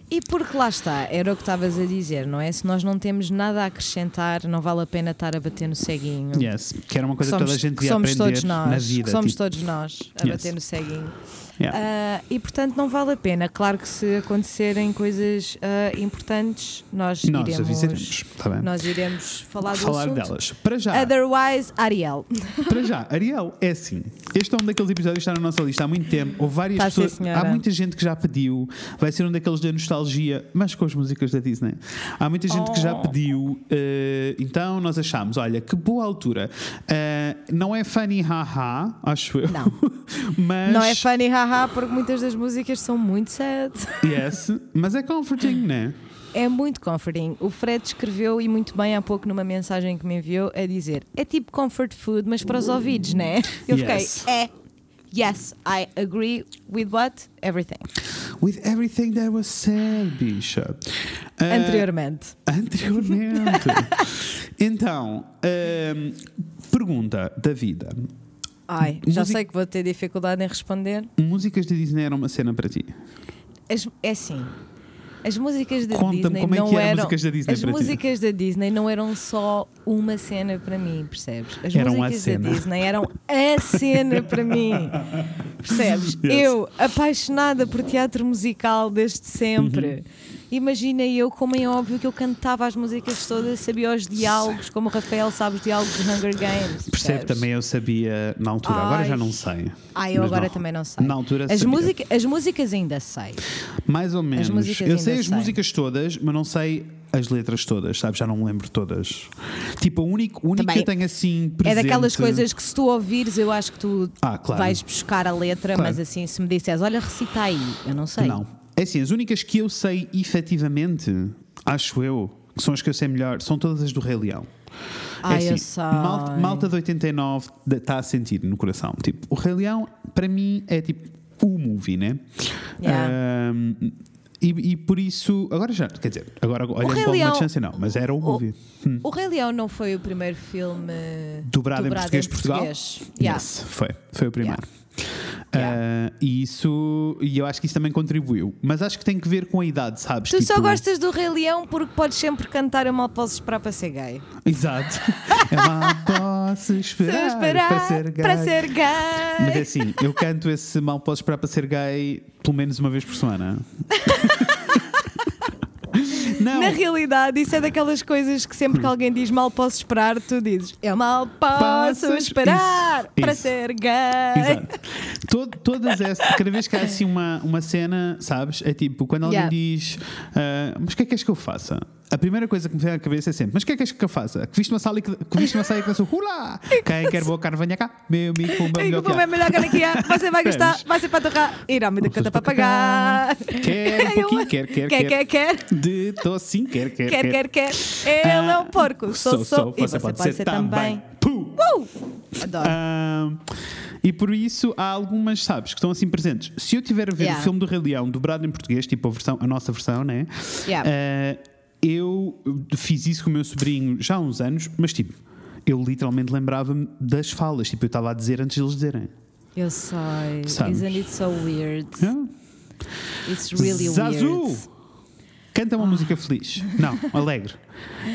E porque lá está, era o que estavas a dizer, não é? Se nós não temos nada a acrescentar, não vale a pena estar a bater no ceguinho. Yes. Que era uma coisa que somos, toda a gente que devia somos aprender todos nós, na vida. que somos tipo, todos nós a Yes. bater no ceguinho. Yeah. Ah, e portanto não vale a pena. Claro que se acontecerem coisas ah, importantes, nós, Nós iremos, avisaremos. Tá nós iremos falar falar delas. Para já, Otherwise, Ariel. para já, Ariel, é assim. Este é um daqueles episódios que está na nossa lista há muito tempo. Houve várias Tá, pessoas. há muita gente que já pediu. Vai ser um daqueles da nostalgia, mas com as músicas da Disney. Há muita gente que já Oh. pediu. eh, então nós achámos, olha, que boa altura. Eh, não é funny haha, acho eu. Não. mas, Não é funny, haha, porque muitas das músicas são muito sad. Yes, mas é comforting, né? É muito comforting. O Fred escreveu e muito bem há pouco numa mensagem que me enviou a dizer: é tipo comfort food, mas para os ouvidos, né? Eu Yes. fiquei, é. Yes, I agree with what? Everything. With everything that was said, bicha. Eh, Anteriormente. Anteriormente. então, ehm, pergunta da vida. Ai, já música- sei que vou ter dificuldade em responder. Músicas de Disney eram uma cena para ti? As- é assim. As músicas da Disney como é não que eram eram. músicas da Disney as para ti. músicas da Disney não eram só uma cena para mim, percebes? As Eram a músicas cena. da Disney eram a cena para mim. Percebes? Yes. Eu, apaixonada por teatro musical desde sempre. Uhum. Imagina eu, como é óbvio que eu cantava as músicas todas, sabia os diálogos, como o Rafael sabe os diálogos de Hunger Games. Percebe também, eu sabia na altura, agora Ai. já não sei. Ah, eu agora não. também não sei. Na altura as, música- as músicas ainda sei. Mais ou menos. eu sei as sei. músicas todas, mas não sei as letras todas, sabes? Já não me lembro todas. Tipo, a única, a única Também que eu tenho assim É presente... daquelas coisas que se tu ouvires, eu acho que tu Ah, claro. vais buscar a letra, Claro. mas assim, se me disseres, olha, recita aí, eu não sei. Não. É assim, as únicas que eu sei efetivamente, acho eu, que são as que eu sei melhor, são todas as do Rei Leão. Ai, é assim. Malta, malta de 89 está a sentir no coração. Tipo, o Rei Leão, para mim, é tipo o movie, né? Yeah. Ahm, e, e por isso, agora já, quer dizer, agora olhando com alguma distância, não, mas era o movie. Hum. O Rei Leão não foi o primeiro filme Dobrado, em português de Portugal? português. Yeah. Yes, foi, foi o primeiro. Yeah. Ah, e isso, e eu acho que isso também contribuiu. Mas acho que tem que ver com a idade, sabes? Tu só Tipo- gostas do Rei Leão porque podes sempre cantar Eu mal posso esperar para ser gay. Exato. Eu mal posso esperar, esperar para ser gay. para ser gay. Mas é assim, eu canto esse mal posso esperar para ser gay pelo menos uma vez por semana. Não, Na realidade, isso é daquelas coisas que sempre que alguém diz mal posso esperar, tu dizes eu mal posso esperar isso, para isso. ser gay. Exato. Tod- todas essas, cada vez que há assim uma, uma cena, sabes? É tipo, quando alguém Yeah. diz, ah, mas o que é que queres que eu faça? A primeira coisa que me vem à cabeça é sempre, mas o que é que queres que eu faça? Que viste uma sala e que, que viste uma saia que dançou, hula! Quem quer boa carne, venha cá. Meu amigo, pumba, E melhor que como há. é melhor que aqui há, você vai gostar, vai ser para tocar, irá me dar conta para pagar. Quer um pouquinho, quer, quer, quer, quer. quer, quer. De tô sim, quer, quer, Quer, quer, quer. Ele é um porco. Sou, sou. E você pode ser também. Uh! Adoro. Ah, e por isso há algumas, sabes, que estão assim presentes. Se eu tiver a ver Yeah. o filme do Rei Leão dobrado em português, tipo a, versão, a nossa versão, né? Yeah. Ah, eu fiz isso com o meu sobrinho já há uns anos, mas tipo, eu literalmente lembrava-me das falas, tipo, eu estava a dizer antes deles dizerem. Eu sei. Sabes? Isn't it so weird? Ah. It's really Zazu! weird. Canta uma música feliz. Não, alegre.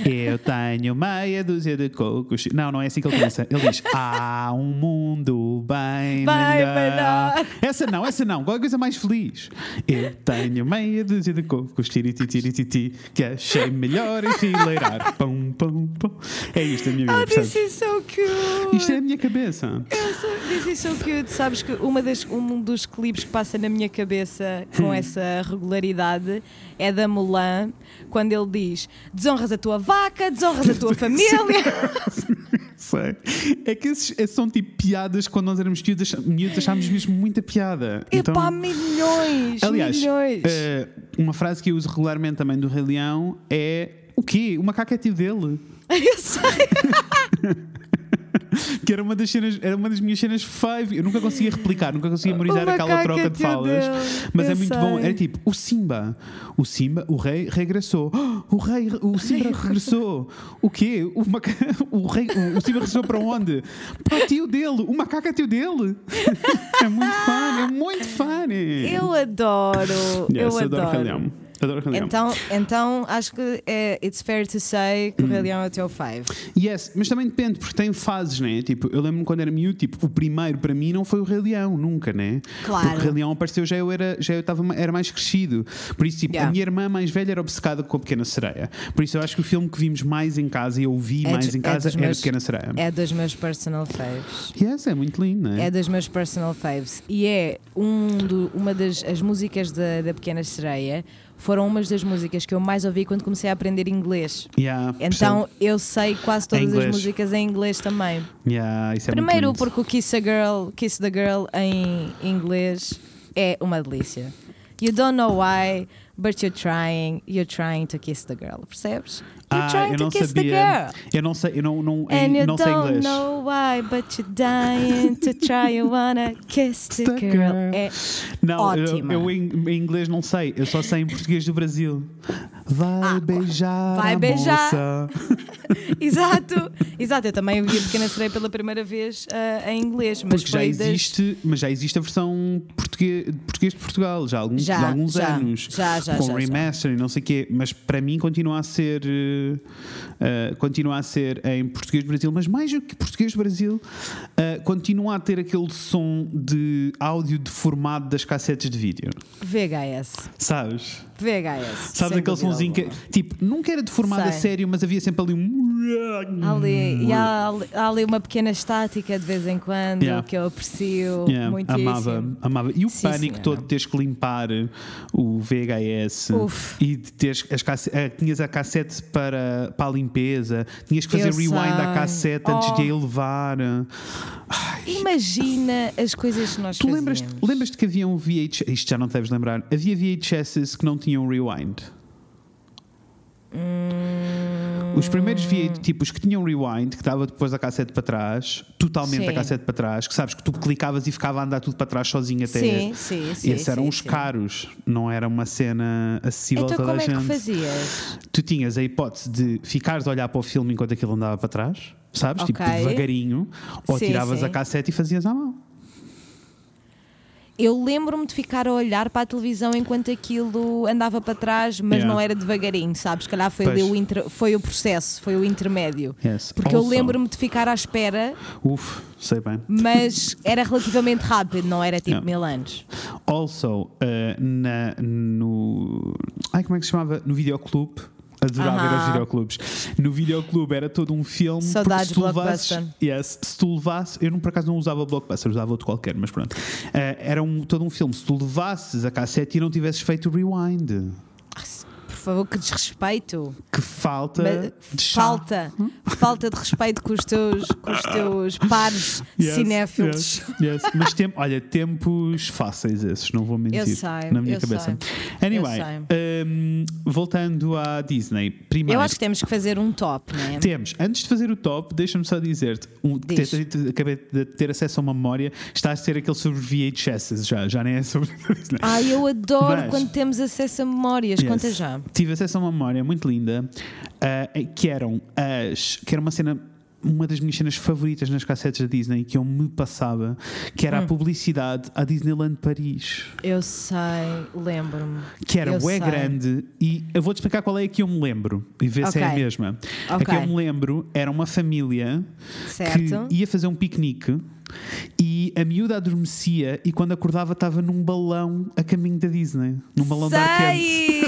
Eu tenho meia dúzia de cocos. Não, não é assim que ele começa. Ele diz: Há um mundo bem, Bem melhor. melhor. Essa não, essa não. Qualquer coisa mais feliz. Eu tenho meia dúzia de cocos, tiriti, tiriti, ti, que achei melhor enfileirar. Pum, pum, pum. É isto a minha vida, Oh, this is so cute. Isto é a minha cabeça. Eu sou- This is so cute. Sabes que uma das, um dos clipes que passa na minha cabeça Hum. com essa regularidade é da Mulan, quando ele diz: desonras a tua vaca, desonras a tua família. Sei. É que esses, esses são tipo piadas quando nós éramos miúdos, miúdos achámos mesmo muita piada. Epá, milhões! Aliás, milhões. eh, uma frase que eu uso regularmente também do Rei Leão é o quê? O macaco é tio dele. Eu sei. Que era uma das cenas, era uma das minhas cenas five. Eu nunca conseguia replicar, nunca conseguia memorizar O aquela troca de falas. Mas é muito bom. Era tipo, o Simba. O Simba, o rei regressou. Oh, o rei, o Simba regressou. O quê? O, maca... o, rei, o, Simba regressou para onde? Para o tio dele. O macaco é tio dele. é muito fun, é muito fun. Eu adoro. Yes, eu adoro adoro. Adoro Rei Leão. Então, então acho que é, it's fair to say que o. Rei Leão é o teu five. Yes, mas também depende, porque tem fases, né? Tipo, eu lembro-me quando era miúdo, tipo, o primeiro para mim não foi o Rei Leão, nunca, né? Claro. Porque o Rei Leão apareceu já eu era, já eu estava, era mais crescido. Por isso, tipo, Yeah. a minha irmã mais velha era obcecada com a Pequena Sereia. Por isso eu acho que o filme que vimos mais em casa e eu vi É mais dos- em é casa dos era meus- Pequena Sereia. É dos meus personal faves. Yes, é muito lindo, né? É dos meus personal faves. E é um do- uma das as músicas da, da Pequena Sereia. Foram umas das músicas que eu mais ouvi quando comecei a aprender inglês. Yeah, Então percebo. eu sei quase todas as músicas em inglês também. Yeah, é Primeiro porque o Kiss a Girl, Kiss the Girl em inglês é uma delícia. You don't know why, but you're trying, you're trying to kiss the girl. Percebes? You're Ah, trying eu to não kiss the sabia. girl. Eu não sei, eu não, não, And you não sei don't inglês. know why, but you're dying to try. You wanna kiss the The girl. girl. É Não, eu, Ótima. eu em, em inglês não sei, eu só sei em português do Brasil. Vai Ah, beijar. vai beijar. exato, exato. Eu também vi a Pequena Sereia pela primeira vez ah, em inglês, mas Porque já foi das- existe, mas já existe a versão português, português de Portugal, já há alguns, Já, já há alguns já, anos. já, já, com já, remaster e não sei o quê. Mas para mim continua a ser. eh, continua a ser em português do Brasil, mas mais do que português do Brasil, eh, continua a ter aquele som de áudio deformado das cassetes de vídeo. VHS. Sabes? VHS. Sabes aquele dúvida que. alguma. Tipo, nunca era deformado a sério, mas havia sempre ali um. Ali, e há, ali- há ali uma pequena estática de vez em quando Yeah. que eu aprecio Yeah, muitíssimo. amava, amava. E o Sim, pânico todo de teres que limpar o VHS Uf. e de teres as casse- eh, tinhas a cassete para, para a limpeza, tinhas que fazer Eu rewind à sei. cassete antes Oh. de a elevar. Imagina as coisas que nós Tu lembras, fazíamos. lembras-te que havia um VHS, isto já não deves lembrar, havia VHS que não tinham rewind. Hum. Os primeiros VHS, tipo os que tinham rewind, que dava depois a cassete para trás, totalmente a Sim. cassete para trás, que sabes que tu clicavas e ficava a andar tudo para trás sozinho até. Sim, sim, sim. Esses eram sim, os caros, não era uma cena acessível Então a toda como a é que gente. fazias? Tu tinhas a hipótese de ficares a olhar para o filme enquanto aquilo andava para trás, sabes? Tipo Ok. devagarinho, ou tiravas a cassete e fazias à mão. Eu lembro-me de ficar a olhar para a televisão enquanto aquilo andava para trás, mas Yeah. não era devagarinho, sabes? Se calhar foi, o inter- foi o processo, foi o intermédio. Yes. Porque eu Also- lembro-me de ficar à espera, Uf, sei bem. mas era relativamente rápido, não era tipo Yeah. mil anos. Also, eh, na, no. Ai, como é que se chamava? No videoclube. Adorava ir aos Aham. videoclubes. No videoclube era todo um filme. porque Saudades se tu levasses- Blockbuster. Yes, se tu levasses. Eu não, por acaso não usava Blockbuster, usava outro qualquer, mas pronto. Eh, era um, todo um filme. Se tu levasses a cassete e não tivesses feito o rewind. Por favor, que desrespeito. Que falta Mas de falta, falta de respeito com os teus, com os teus pares Yes, cinéfilos. yes, yes. Mas tem, olha, tempos fáceis esses, não vou mentir. Eu sei, na minha cabeça. sei, Anyway, hum, voltando à Disney, primeiro. Eu acho que temos que fazer um top, não é? Temos, antes de fazer o top, deixa-me só dizer-te, um, Diz. acabei de ter acesso a uma memória, está a ser aquele sobre VHS, já, já nem é sobre Disney. Ai, eu adoro Mas- quando temos acesso a memórias. Yes. Conta já. Tive acesso a uma memória muito linda ah, que eram as. que era uma cena. Uma das minhas cenas favoritas nas cassetes da Disney que eu me passava, que Hum. era a publicidade à Disneyland Paris, Eu sei, lembro-me. que era bué grande. E eu vou-te explicar qual é a que eu me lembro e ver se é a mesma. A Ok. que eu me lembro era uma família Certo. que ia fazer um piquenique e a miúda adormecia e quando acordava estava num balão a caminho da Disney, num balão de ar quente. Sei!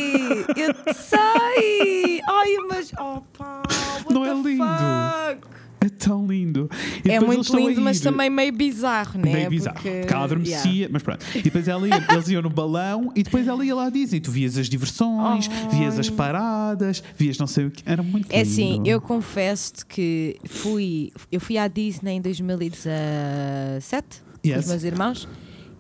Eu sei! Ai, mas. Oh, what Não é lindo? fuck? É tão lindo. E É muito lindo, mas também meio bizarro, né? Meio bizarro. Porque, Porque ela adormecia, yeah. mas pronto. E depois ela ia, eles iam no balão e depois ela ia lá dizer. Tu vias as diversões, vias as paradas, vias não sei o que. Era muito lindo. É assim, eu confesso-te que fui, eu fui à Disney em 2017 com Yes. os meus irmãos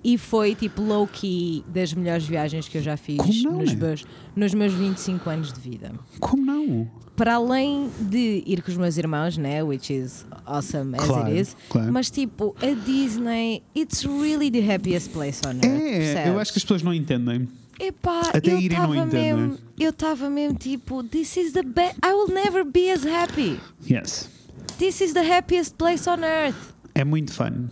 E foi tipo low-key das melhores viagens que eu já fiz nos, meus, nos meus 25 anos de vida. Como não? Para além de ir com os meus irmãos, né? Which is awesome as Claro, it is. claro. Mas tipo, a Disney, it's really the happiest place on earth. É, eu percebes? acho que as pessoas não entendem. Epá, Até eu estava mesmo, eu estava mesmo tipo, this is the best, I will never be as happy. Yes. This is the happiest place on earth. É muito fun.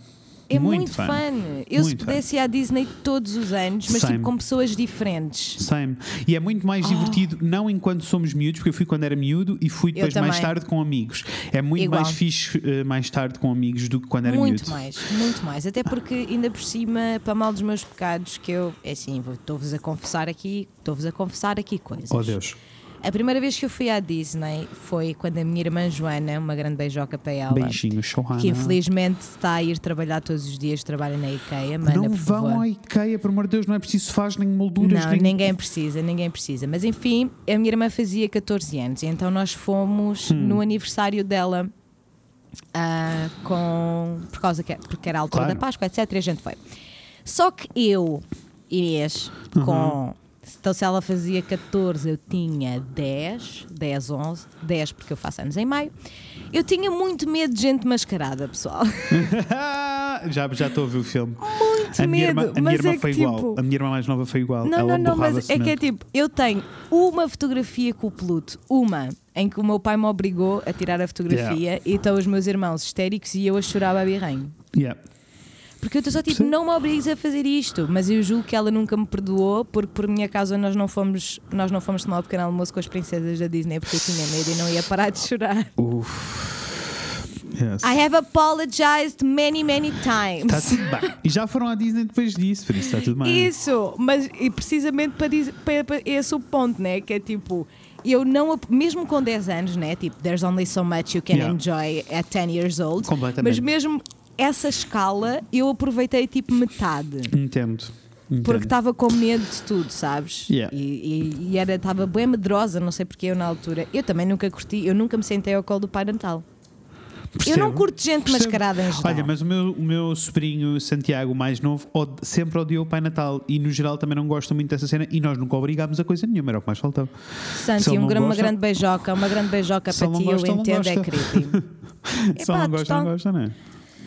É muito, muito fun. fun. Eu se Muito pudesse ir à Disney todos os anos, mas Same. tipo com pessoas diferentes. Same. E é muito mais divertido, não enquanto somos miúdos, porque eu fui quando era miúdo e fui depois mais tarde com amigos. É muito Igual. mais fixe eh, mais tarde com amigos do que quando era Muito miúdo. mais, muito mais. Até porque, ainda por cima, para mal dos meus pecados, que eu, é assim, estou-vos a confessar aqui, estou-vos a confessar aqui coisas. Oh Deus. A primeira vez que eu fui à Disney foi quando a minha irmã Joana, uma grande beijoca para ela, Beijinhos, Johanna. que infelizmente está a ir trabalhar todos os dias, trabalha na IKEA, mana, Não vão favor. à IKEA, por amor de Deus, não é preciso faz nem molduras. Não, nem... ninguém precisa, ninguém precisa. Mas enfim, a minha irmã fazia 14 anos, então nós fomos Hum. no aniversário dela ah, com por causa que porque era a altura Claro. da Páscoa, etc. E a gente foi. Só que eu, Inês, Uhum. com. Então, se ela fazia 14, eu tinha 10, 10, 11, 10 porque eu faço anos em maio. Eu tinha muito medo de gente mascarada, pessoal. já já estou a ver o filme. Muito a minha medo, irmã, a minha mas irmã é foi tipo, igual. A minha irmã mais nova foi igual. Não, Ela não, não, mas é que é tipo, eu tenho uma fotografia com o Pluto, uma em que o meu pai me obrigou a tirar a fotografia e estão os meus irmãos histéricos e eu a chorar a birrenho. Yeah. Porque eu estou só tipo, Sim. não me obrigues a fazer isto, mas eu julgo que ela nunca me perdoou porque por minha causa nós não fomos, nós não fomos tomar o pequeno almoço com as princesas da Disney porque eu tinha medo e não ia parar de chorar. Uf. Yes. I have apologized many, many times. Está tudo bem. E já foram à Disney depois disso, por isso está tudo bem. Isso, mas e precisamente para, dizer, para, para esse o ponto, né? Que é tipo, eu não, mesmo com 10 anos, né? Tipo, there's only so much you can Yeah. enjoy at 10 years old. Completamente. Mas mesmo essa escala, eu aproveitei tipo metade. Entendo. Entendo. Porque estava com medo de tudo, sabes? Yeah. E, e, e era, estava bem medrosa, não sei porque eu na altura. Eu também nunca curti, eu nunca me sentei ao colo do Pai Natal. Eu não Percebo. curto gente Percebo. mascarada em geral. Olha, mas o meu, o meu sobrinho Santiago, mais novo, od- sempre odiou o Pai Natal e no geral também não gosta muito dessa cena e nós nunca obrigámos a coisa nenhuma, era o que mais faltava. Santi, um uma grande beijoca, uma grande beijoca para ti, gosta, eu entendo, é creepy. Se Epá, não gosta, não então- gosta, não é?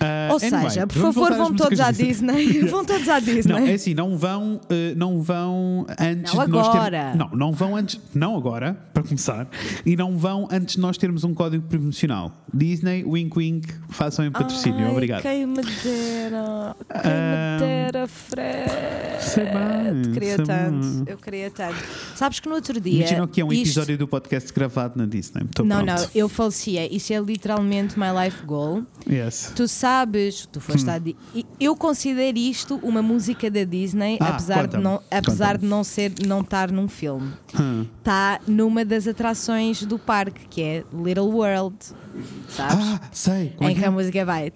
Ah, Ou anyway, seja, por favor, vão todos à Disney. vão todos à Disney. Não, é assim, não vão, eh, não vão antes Não de nós agora. termos. Não, não vão antes, não agora, para começar, e não vão antes de nós termos um código promocional. Disney, wink wink, façam em patrocínio, Ai, obrigado. Quem me dera, quem Ah, me dera, Fred. sei bem, Queria sei tanto, bem. eu queria tanto. Sabes que no outro dia. Imagina que é um isto- episódio do podcast gravado na Disney. Tô Não, pronto. não, eu falecia. Isso é literalmente my life goal. Yes. Tu sabes, tu foste à Di- e Eu considero isto uma música da Disney, Ah, apesar, de não, apesar de não ser não estar num filme. Hum. Está numa das atrações do parque, que é Little World. Sabes? Ah, sei. Como é em que é? a música vai.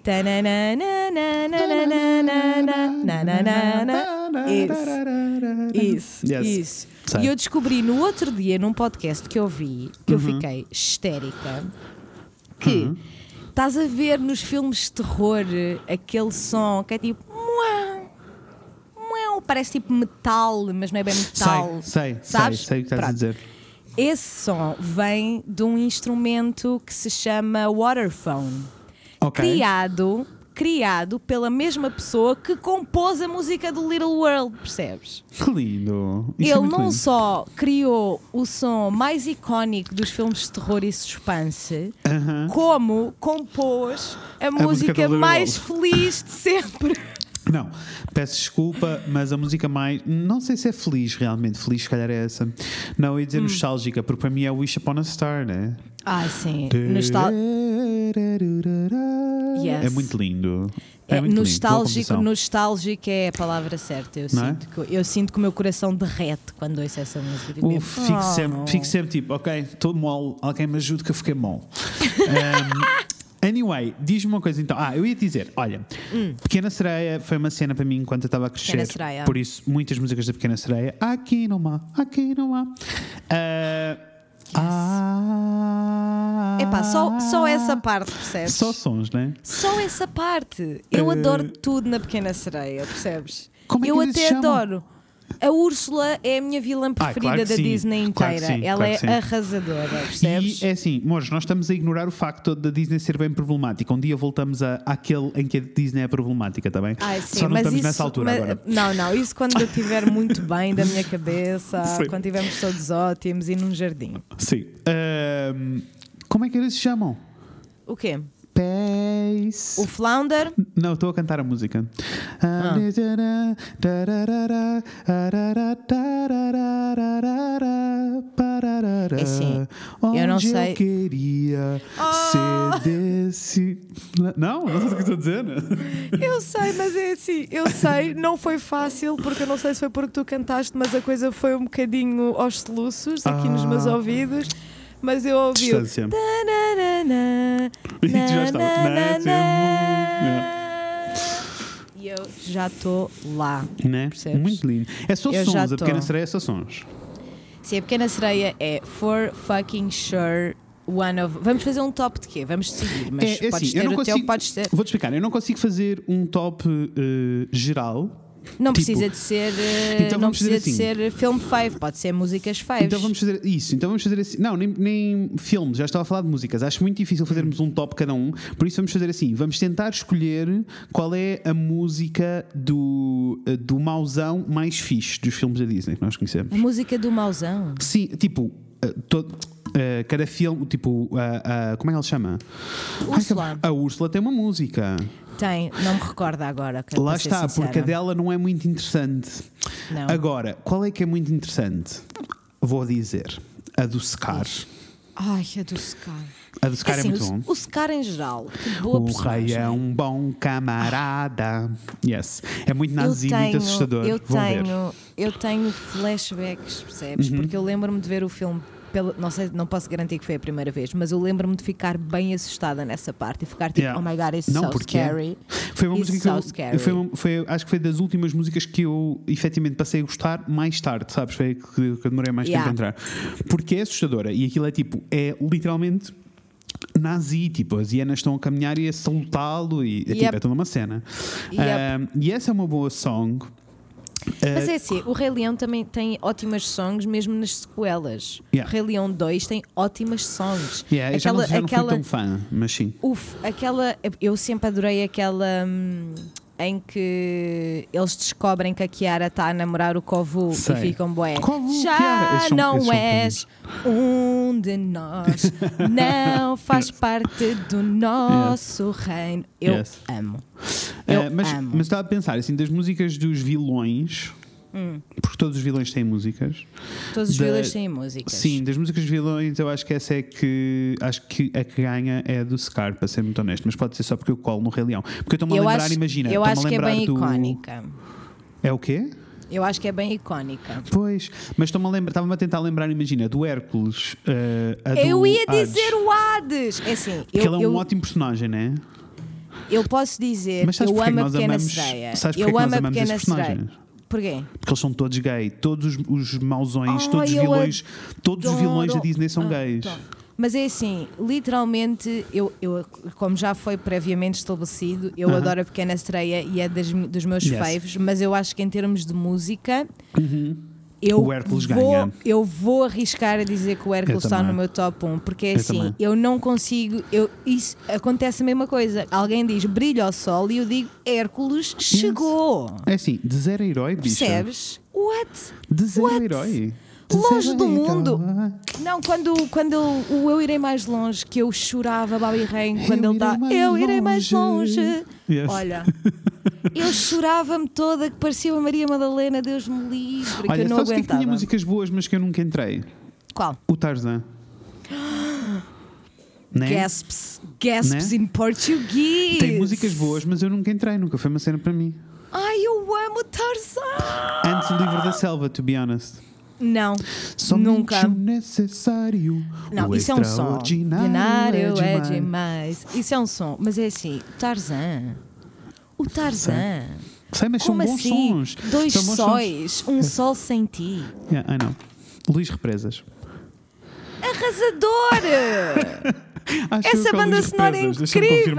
Isso. Isso, Yes. isso. Sei. E eu descobri no outro dia, num podcast que eu vi, que eu fiquei histérica, que estás a ver nos filmes de terror aquele som que é tipo. "Muau, muau", Parece tipo metal, mas não é bem metal. Sei, sei, Sabes? sei, sei o que estás a dizer. Esse som vem de um instrumento que se chama waterphone, Ok. criado, criado pela mesma pessoa que compôs a música do Little World, percebes? Que lindo. Isso é Ele muito não lindo. só criou o som mais icónico dos filmes de terror e suspense, Aham. como compôs a, música música, Little mais feliz de sempre. Não, peço desculpa, mas a música mais. Não sei se é feliz realmente. Feliz, se calhar, é essa. Não, eu ia Hum. dizer nostálgica, porque para mim é Wish Upon a Star, né? Ah, sim. Nostal Yes. É muito lindo. É, É, muito lindo. Nostálgico, composição. nostálgico é a palavra certa. Eu, Não é? sinto que, eu sinto que o meu coração derrete quando ouço essa música. Tipo, Uf, fico, "Oh". sempre, fico sempre tipo, ok, estou mole, alguém me ajude que eu fiquei mole. Um, anyway, diz-me uma coisa então. Ah, eu ia te dizer, olha, Pequena Sereia foi uma cena para mim enquanto eu estava a crescer. Hum. Pequena Sereia. Por isso, muitas músicas da Pequena Sereia, aqui não há, aqui não há. Ah, ah, Epá, só, só essa parte, percebes? Só sons, né? Só essa parte. Eu Eh, adoro tudo na Pequena Sereia, percebes? Como é que eu até chamam? A Úrsula é a minha vilã preferida claro que da sim. Disney Claro inteira. sim, Ela claro é sim. arrasadora, percebes? E é assim, Mores, nós estamos a ignorar o facto da Disney ser bem problemática. Um dia voltamos a, àquele em que a Disney é problemática, está bem? Ai, sim, Só não mas estamos isso, nessa altura mas- agora. Não, não, isso quando eu estiver muito bem da minha cabeça, Sim. quando estivermos todos ótimos e num jardim. Sim. Ahm, como é que eles se chamam? O quê? Pés. O Flounder? Não, estou a cantar a música. Ah. É assim, eu não sei- Eu queria Ah. ser desse. Não, não sei o que estou a dizer. Eu sei, mas é assim, eu sei, não foi fácil, porque eu não sei se foi porque tu cantaste, mas a coisa foi um bocadinho aos soluços aqui nos meus Ah. ouvidos. Mas eu ouvi. o tananana, E tu já estava. E eu já estou lá. Né? Percebes? Muito lindo. É só Eu já sons, a tô. pequena sereia é só sons. Se a pequena sereia é for fucking sure one of. Vamos fazer um top de quê? Vamos decidir, mas É, é podes assim, eu ter não o teu, consigo- podes ter. Vou-te explicar, eu não consigo fazer um top eh, geral. Não Tipo, precisa de ser. eh, então não precisa de assim. ser filme 5, pode ser músicas 5. Então vamos fazer isso. Então vamos fazer assim. Não, nem, nem filmes, já estava a falar de músicas. Acho muito difícil fazermos um top cada um. Por isso vamos fazer assim. Vamos tentar escolher qual é a música do, eh, do mauzão mais fixe dos filmes da Disney que nós conhecemos. A música do mauzão. Sim, tipo, eh, todo. Eh, cada filme, tipo, a- a- como é que ele chama? Úrsula. Ai, a Úrsula tem uma música. Tem, não me recordo agora. Lá está, sincera. porque a dela não é muito interessante. Não. Agora, qual é que é muito interessante? Vou dizer. A do Scar. Ai, a do Scar. A do Scar é, assim, muito o, bom. o Scar em geral, O personagem. rei é um bom camarada. Yes. É muito nazi, tenho, muito assustador. Eu Vão ver. Uhum. tenho, eu tenho flashbacks, percebes? Porque eu lembro-me de ver o filme. Pela, não sei, não posso garantir que foi a primeira vez, mas eu lembro-me de ficar bem assustada nessa parte e ficar tipo, Yeah. oh my god, it's Não, so porque scary. Foi uma It's música que so eu, scary. foi, uma- foi- acho que foi das últimas músicas que eu efetivamente passei a gostar mais tarde, sabes? Foi que, que eu demorei mais Yeah. tempo a entrar. Porque é assustadora e aquilo é tipo, é literalmente nazi, tipo, as hienas estão a caminhar e a salutá-lo e é, tipo, Yep. é toda uma cena. Yep. Um, e essa é uma boa song. Mas Uh, é assim, o Rei Leão também tem ótimas songs, mesmo nas sequelas. Yeah. O Rei Leão 2 tem ótimas songs. yeah, eu já, não, aquela, já não fui aquela, tão fã, mas sim. Uf, aquela. Eu sempre adorei aquela. hum, em que eles descobrem que a Kiara está a namorar o Kovu Sei. e ficam bué. Kovu, Já são- não és um de nós, não faz parte do nosso reino. Eu Yes. amo. Eu Uh, mas, amo. mas estava a pensar assim, das músicas dos vilões, Hum. porque todos os vilões têm músicas. Todos os da- vilões têm músicas. Sim, das músicas de vilões, eu acho que essa é que acho que a que ganha é a do Scar, para ser muito honesto, mas pode ser só porque eu colo no Rei Leão. Porque eu estou-me a lembrar, acho, imagina, eu acho a que é bem do... icónica. É o quê? Eu acho que é bem icónica. Pois, mas estou-me a lembrar, estava-me a tentar lembrar, imagina, do Hércules, do Eu ia Hades. dizer o Hades! É assim, Porque eu, ele é um eu, ótimo personagem, né? eu posso dizer eu é amo a pequena amamos- sereia. é Eu amo a pequena sereia. Porquê? Porque eles são todos gay, todos os, os mauzões, Ai, todos os vilões, todos os vilões da adoro. Disney são Ah, gays. tá. Mas é assim, literalmente, eu, eu, como já foi previamente estabelecido, eu Aham. adoro a Pequena Sereia e é das, dos meus Yes. faves, mas eu acho que em termos de música, eu, O Hércules vou, ganha. eu vou arriscar a dizer que o Hércules está no meu top 1, porque é Eu assim, também. eu não consigo, eu, isso acontece a mesma coisa. Alguém diz brilha ao sol e eu digo Hércules chegou. É assim, de zero herói, bicha. Percebes? What? De zero What? herói. De Longe do mundo. Não, quando, quando o Eu Irei Mais Longe, que eu chorava, Bobby Rain, quando Eu ele mais Eu Irei Mais longe. Longe. Yes. Olha, eu chorava-me toda, que parecia uma Maria Madalena, Deus me livre, que Olha, eu não que é que aguentava. tinha músicas boas, mas que eu nunca entrei? Qual? O Tarzan. né? Gasps. Gasps Né? in Português. Tem músicas boas, mas eu nunca entrei, nunca foi uma cena para mim. Ai, eu amo Tarzan. Antes do livro da selva, to be honest. Não, Somente nunca. o necessário. Não, o isso é um som. Ordinário é é demais. demais. Isso é um som. Mas é assim, Tarzan. O Tarzan. Sei, mas Como são bons assim? sons. Dois São bons sóis, um sol sem ti. Sons. Yeah, I know. Luís Represas. Arrasador! Acho Essa é banda sonora é incrível!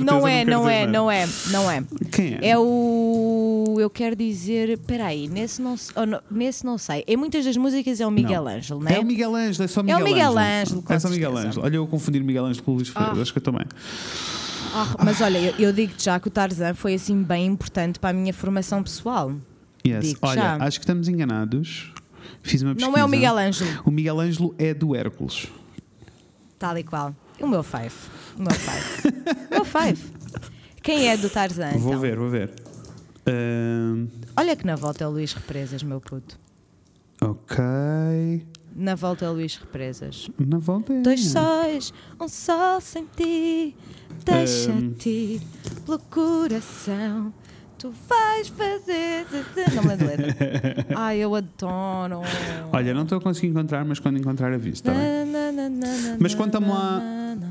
Não é, quero não é, exagerar. não é, não é. Quem é? É o. eu quero dizer. Espera aí, nesse não, oh, não- nesse não sei. Em muitas das músicas é o Miguel Não. Ângelo, não é? É o Miguel Ângelo, é só É o Miguel Miguel Ângelo. Ângelo, É só Miguel. Ângelo. Olha, eu confundir Miguel Ângelo com o Luís Freire, acho que eu também. Ah, mas olha, eu, eu digo-te já que o Tarzan foi assim bem importante para a minha formação pessoal. Yes. Digo Olha, já. acho que estamos enganados. Fiz uma pesquisa. Não é o Miguel Ângelo, O Miguel Ângelo é do Hércules. tal e qual. O meu five. O meu five. o meu five. Quem é do Tarzan? Vou então? ver, vou ver. Ahm, Olha que na volta é o Luís Represas, meu puto. ok. Na volta é Luís Represas. Na volta é. Dois sóis, um sol sem ti, deixa-te pelo coração. Tu vais fazer. Não me lembro da letra. Ai, eu adoro. Olha, não estou a conseguir encontrar, mas quando encontrar aviso, está bem? Mas conta-me lá,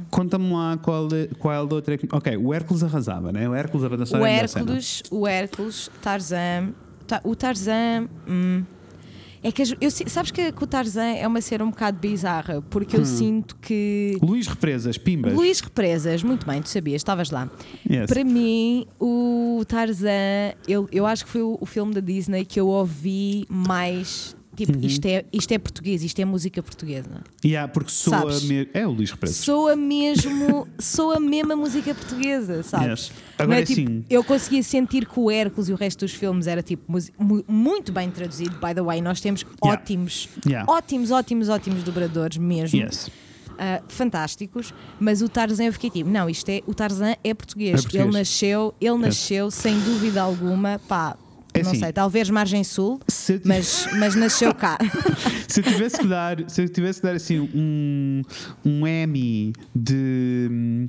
conta-me lá qual, é- qual é outra. que- Ok, o Hércules arrasava, né? O Hércules a banda O é. Hércules, o Hércules, Tarzan. Ta- o Tarzan. hum, é que eu, sabes que, o Tarzan é uma cena um bocado bizarra, porque Hum. eu sinto que. Luís Represas, Pimbas. Luís Represas, muito bem, tu sabias, estavas lá. Yes. Para mim, o Tarzan, eu, eu acho que foi o, o filme da Disney que eu ouvi mais. Tipo, Uhum. isto, é, isto é português, isto é música portuguesa. Yeah, porque soa me... É o Luís Represas. Soa mesmo, soa mesmo a música portuguesa, sabes? Yes. Agora é, tipo, sim. Eu conseguia sentir que o Hércules e o resto dos filmes era tipo muito bem traduzido, by the way. Nós temos Yeah. ótimos, Yeah. ótimos, ótimos, ótimos dobradores mesmo. Yes. Ah, fantásticos, mas o Tarzan eu fiquei tipo, não, isto é, o Tarzan é português. É português. Ele nasceu, ele nasceu sem dúvida alguma, pá, É não assim. sei, talvez margem sul, Se eu tiv- mas, mas nasceu cá. Se eu tivesse que dar, se eu tivesse que dar assim um, um Emmy de.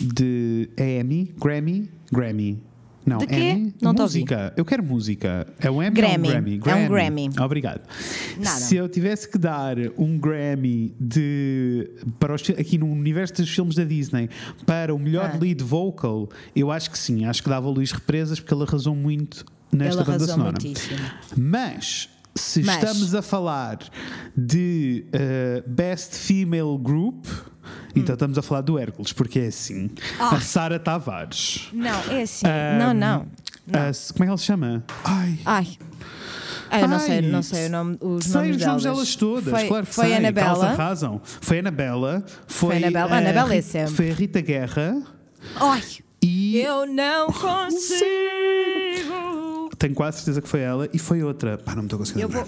de. É Emmy? Grammy? Grammy. Não, De quê? Emmy? Não música. Eu quero música. É um Emmy Grammy. ou um Grammy? É um Grammy. Obrigado. Nada. Se eu tivesse que dar um Grammy de para os, aqui no universo dos filmes da Disney para o melhor Ah. lead vocal, eu acho que sim. Acho que dava o Luís Represas porque ele arrasou muito nesta ele banda sonora. muitíssimo. Mas se Mas- estamos a falar de uh, Best Female Group, então estamos a falar do Hércules, porque é assim. Ah. A Sara Tavares. Não, é assim. Ahm, não, não. não. a- como é que ela se chama? Ai. Ai. Eu não sei, Ai, não sei o nome, os sei nomes os nomes delas. delas todas, Foi, claro que foi sei, Anabela. arrasam. Foi a Anabela, foi, Anabela. a Anabela é sempre. Foi a Rita Guerra Ai, e eu não consigo. Tenho quase certeza que foi ela e foi outra. Pá, não me estou a conseguir Eu vou,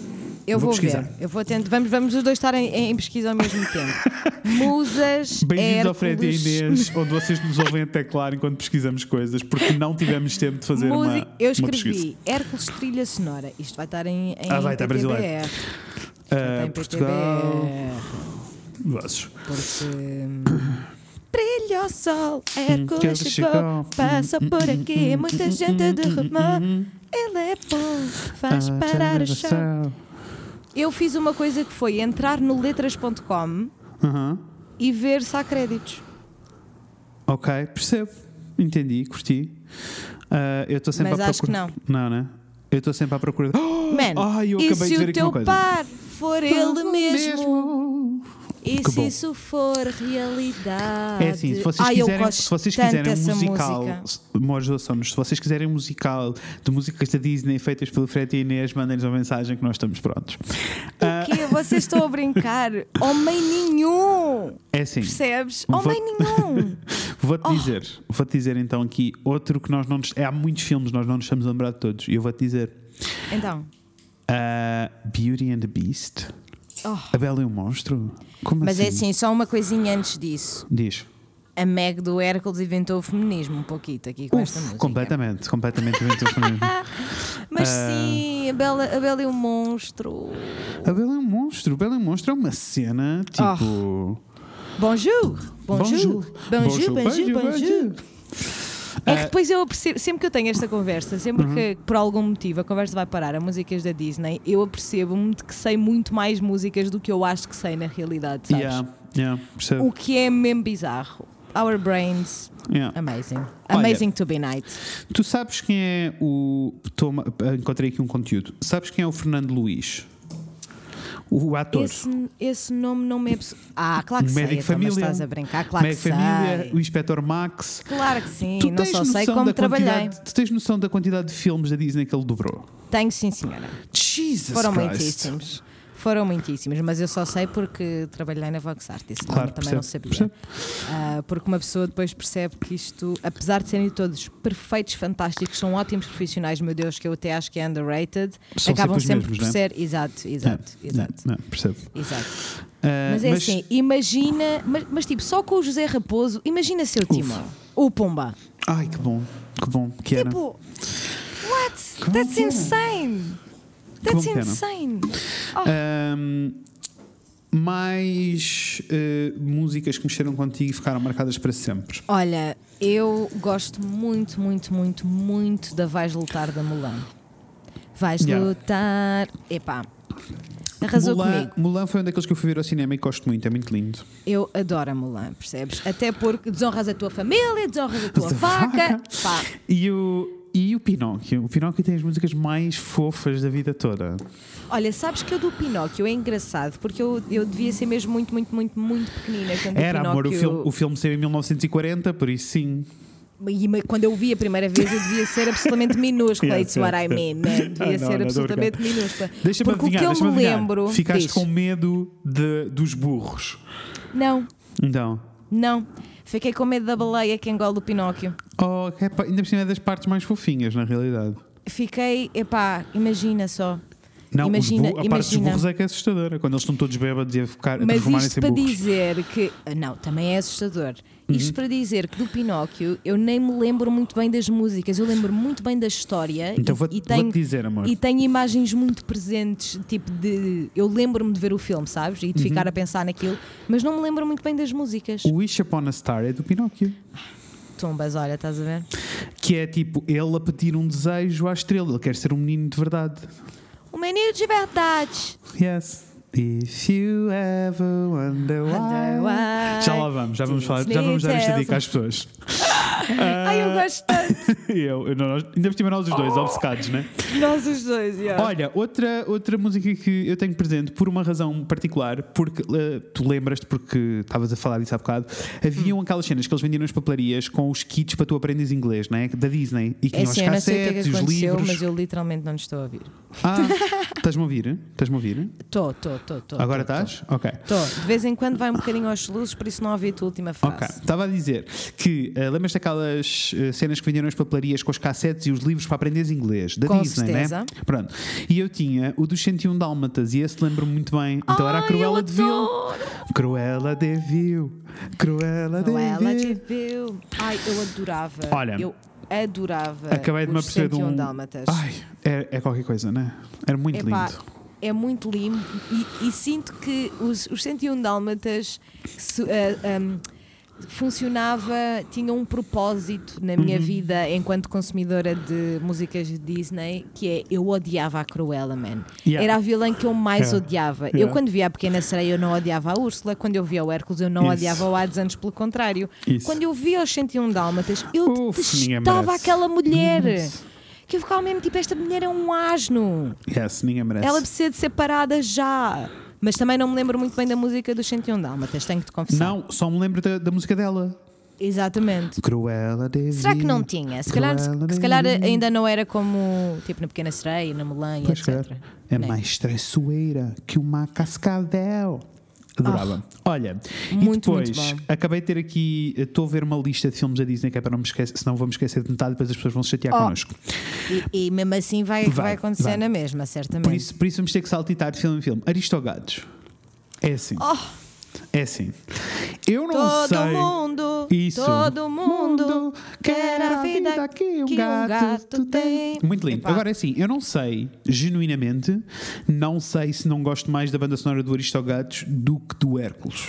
eu Vou vou, pesquisar. ver. Eu vou tentar. Vamos, vamos os dois estar em, em pesquisa ao mesmo tempo. Musas. Bem-vindos ao Fred e. Inês, onde vocês nos ouvem até claro enquanto pesquisamos coisas, porque não tivemos tempo de fazer Musi- uma, eu uma escrevi Hércules Trilha Sonora. Isto vai estar em, em Ah, vai estar brasileiro. Ah, estar em Portugal. Vozes. Porque. Brilha o sol, Hércules chegou, chegou. passa por aqui, muita gente derramou. Ele é bom, faz Ah, parar o chão. Eu fiz uma coisa que foi entrar no letras.com e ver se há créditos. Ok, percebo. Entendi, curti. Ah, eu estou sempre Mas à acho que procura. não. né? Eu estou sempre à procura. Oh, Man, ai, eu e acabei se de ver o teu par for ele mesmo? E Que se bom. isso for realidade? É assim, se vocês Ai, quiserem, se vocês quiserem um musical, se vocês quiserem um musical de músicas da Disney feitas pelo Fred e Inês, mandem-nos uma mensagem que nós estamos prontos. O quê? Vocês estão a brincar? Homem nenhum! é assim, Percebes? Vou- Homem nenhum! vou-te Oh. dizer, vou-te dizer então aqui outro que nós não nos, é, há muitos filmes nós não nos estamos a lembrar de todos e eu vou-te dizer Então, ah, Beauty and the Beast, oh. A Bela e o Monstro. Como mas assim? é assim, só uma coisinha antes disso. Diz. A Meg do Hércules inventou o feminismo um pouquinho aqui com Uf, esta música. completamente, completamente. inventou feminino. Mas Ah. sim, a Bela, a Bela e o Monstro. A Bela e o Monstro, a Bela e o Monstro é uma cena tipo. Bonjour! Bonjour! Bonjour, bonjour, bonjour! É que Ah, depois eu percebo, sempre que eu tenho esta conversa, sempre Uhum. que por algum motivo a conversa vai parar a músicas da Disney, eu apercebo-me de que sei muito mais músicas do que eu acho que sei na realidade, sabes? yeah, yeah, percebo. O que é mesmo bizarro. Our brains, Yeah. amazing. Olha. Amazing to be night. Tu sabes quem é o. Toma, encontrei aqui um conteúdo. Sabes quem é o Fernando Luís? O ator. Esse, esse nome não me é. Ah, claro que o sei. médico então, família. estás a brincar, claro médico que família, sei. o Inspector Max. Claro que sim, Tu não só sei noção como da trabalhei. quantidade- Tu tens noção da quantidade de filmes da Disney que ele dobrou? Tenho sim, senhora. Jesus Foram muitíssimos. Foram muitíssimos, mas eu só sei porque trabalhei na Vox Artist, senão Claro, também não sabia. Ah, porque uma pessoa depois percebe que isto, apesar de serem todos perfeitos, fantásticos, são ótimos profissionais, meu Deus, que eu até acho que é underrated, São acabam sempre os sempre mesmos, por né? ser. Exato, exato, É, exato. Não, não, percebo. exato. Ah, Mas é assim, imagina, mas, mas tipo, só com o José Raposo, imagina ser o Timão, o Pumba. Ai, que bom, que bom que era. Tipo, what? That's insane. That's que era? insane. Ahm, mais eh, músicas que mexeram contigo e ficaram marcadas para sempre. Olha, eu gosto muito, muito, muito, muito da Vais Lutar da Mulan. Vais Yeah. lutar. Epá, arrasou Mulan, comigo. Mulan foi um daqueles que eu fui ver ao cinema e gosto muito, é muito lindo. Eu adoro a Mulan, percebes? Até porque desonras a tua família, desonras a tua vaca. vaca. E o, e o Pinóquio? O Pinóquio tem as músicas mais fofas da vida toda. olha, sabes que eu do Pinóquio é engraçado porque eu, eu devia ser mesmo muito, muito, muito, muito pequenina quando Era, o amor, o Pinóquio. filme, o filme saiu em 1940, por isso sim. E quando eu vi a primeira vez, eu devia ser absolutamente minúscula. Yeah, It's what I mean, né? Devia Ah, não, ser não, absolutamente brincando. minúscula. Deixa-me Porque o que adivinhar, eu me adivinhar. lembro. Ficaste diz, com medo de, dos burros. Não, Então. não. Fiquei com medo da baleia que engole o Pinóquio. Oh, é pa- ainda por cima é das partes mais fofinhas, na realidade. Fiquei, epá, imagina só. Não, Imagina- bu- a parte dos burros é que é assustadora. Quando eles estão todos bêbados e a, ficar, a Mas isto para burros. dizer que. ah, Não, também é assustador. Uhum. Isto para dizer que do Pinóquio eu nem me lembro muito bem das músicas, eu lembro muito bem da história Então e, vou-te vou tenho, dizer, amor. e tenho imagens muito presentes, tipo de. Eu lembro-me de ver o filme, sabes? E de ficar a pensar naquilo, mas não me lembro muito bem das músicas. O Wish Upon a Star é do Pinóquio. Tumbas, olha, estás a ver? Que é tipo ele a pedir um desejo à estrela. Ele quer ser um menino de verdade. O menino de verdade. Yes. If you ever wonder why. Já lá vamos, já vamos falar, já vamos dar esta dica às pessoas. Ai, eu gosto tanto. eu, eu, nós, ainda por cima nós os dois, obcecados, né? Nós os dois, yeah. Olha, outra, outra música que eu tenho presente por uma razão particular, porque eh, tu lembras-te, porque estavas a falar disso há bocado, haviam Hum. aquelas cenas que eles vendiam nas papelarias com os kits para tu aprendes inglês, né? Da Disney. E que É tinham assim, os eu não sei o que é cassetes que os livros. mas eu literalmente não estou a ouvir. Ah, estás-me a ouvir? Estás-me a ouvir? Estou, estou, estou, estou. Agora estás? Ok. Estou. De vez em quando vai um bocadinho aos luzes, por isso não ouvi a tua última frase. Ok, estava a dizer que uh, lembras daquelas uh, cenas que vendiam nas papelarias com os cassetes e os livros para aprenderes inglês da Com Disney, certeza. né? Pronto. E eu tinha o dos 101 Dálmatas e esse lembro-me muito bem. Então era a Ai, Cruella de Vil. Cruella de Vil. Cruella de Cruella Vil. te viu. Ai, eu adorava. Olha, eu adorava. Acabei de me aperceber de 101 um. Dálmatas. Ai, é, é qualquer coisa, né? Era muito Epá, lindo. É muito lindo e, e sinto que os, os 101 Dálmatas su- ah, um, funcionava, tinha um propósito na minha Uhum. vida enquanto consumidora de músicas de Disney, que é eu odiava a Cruella, man. Yeah. Era a vilã que eu mais Yeah. odiava. Eu Yeah. quando via a Pequena Sereia eu não odiava a Úrsula, quando eu via o Hércules eu não Isso. odiava o Hades, antes pelo contrário. Isso. Quando eu via os 101 Dálmatas, eu Uf, detestava aquela mulher. Isso. Que eu ficava mesmo tipo, esta mulher é um asno. Yes, ninguém merece. Ela precisa de ser parada já. Mas também não me lembro muito bem da música dos 101 Dálmatas, tenho que te confessar. Não, só me lembro da, da música dela. Exatamente. Cruella de Será que não tinha? Se calhar, se calhar ainda não era como tipo na Pequena Sereia, na Mulan etc. calhar. É Né? mais traiçoeira que uma cascavel. Adorava. Olha, Ah, Muito, e depois acabei de ter aqui, estou a ver uma lista de filmes da Disney que é para não me esquecer, senão vou-me esquecer de metade, depois as pessoas vão se chatear Oh, connosco. E, e mesmo assim vai, vai, Vai, acontecer vai. na mesma, certamente. Por isso, por isso vamos ter que saltitar de filme em filme. Aristogados. É assim. Oh, É assim. Eu não todo sei. mundo, Isso. todo mundo quer a vida que um que um gato, gato tem. Muito lindo. Epá. Agora é assim, eu não sei, genuinamente, não sei se não gosto mais da banda sonora do Aristogatos do que do Hércules.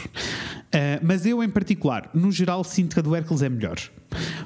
Ah, mas eu, em particular, no geral, sinto que a do Hércules é melhor.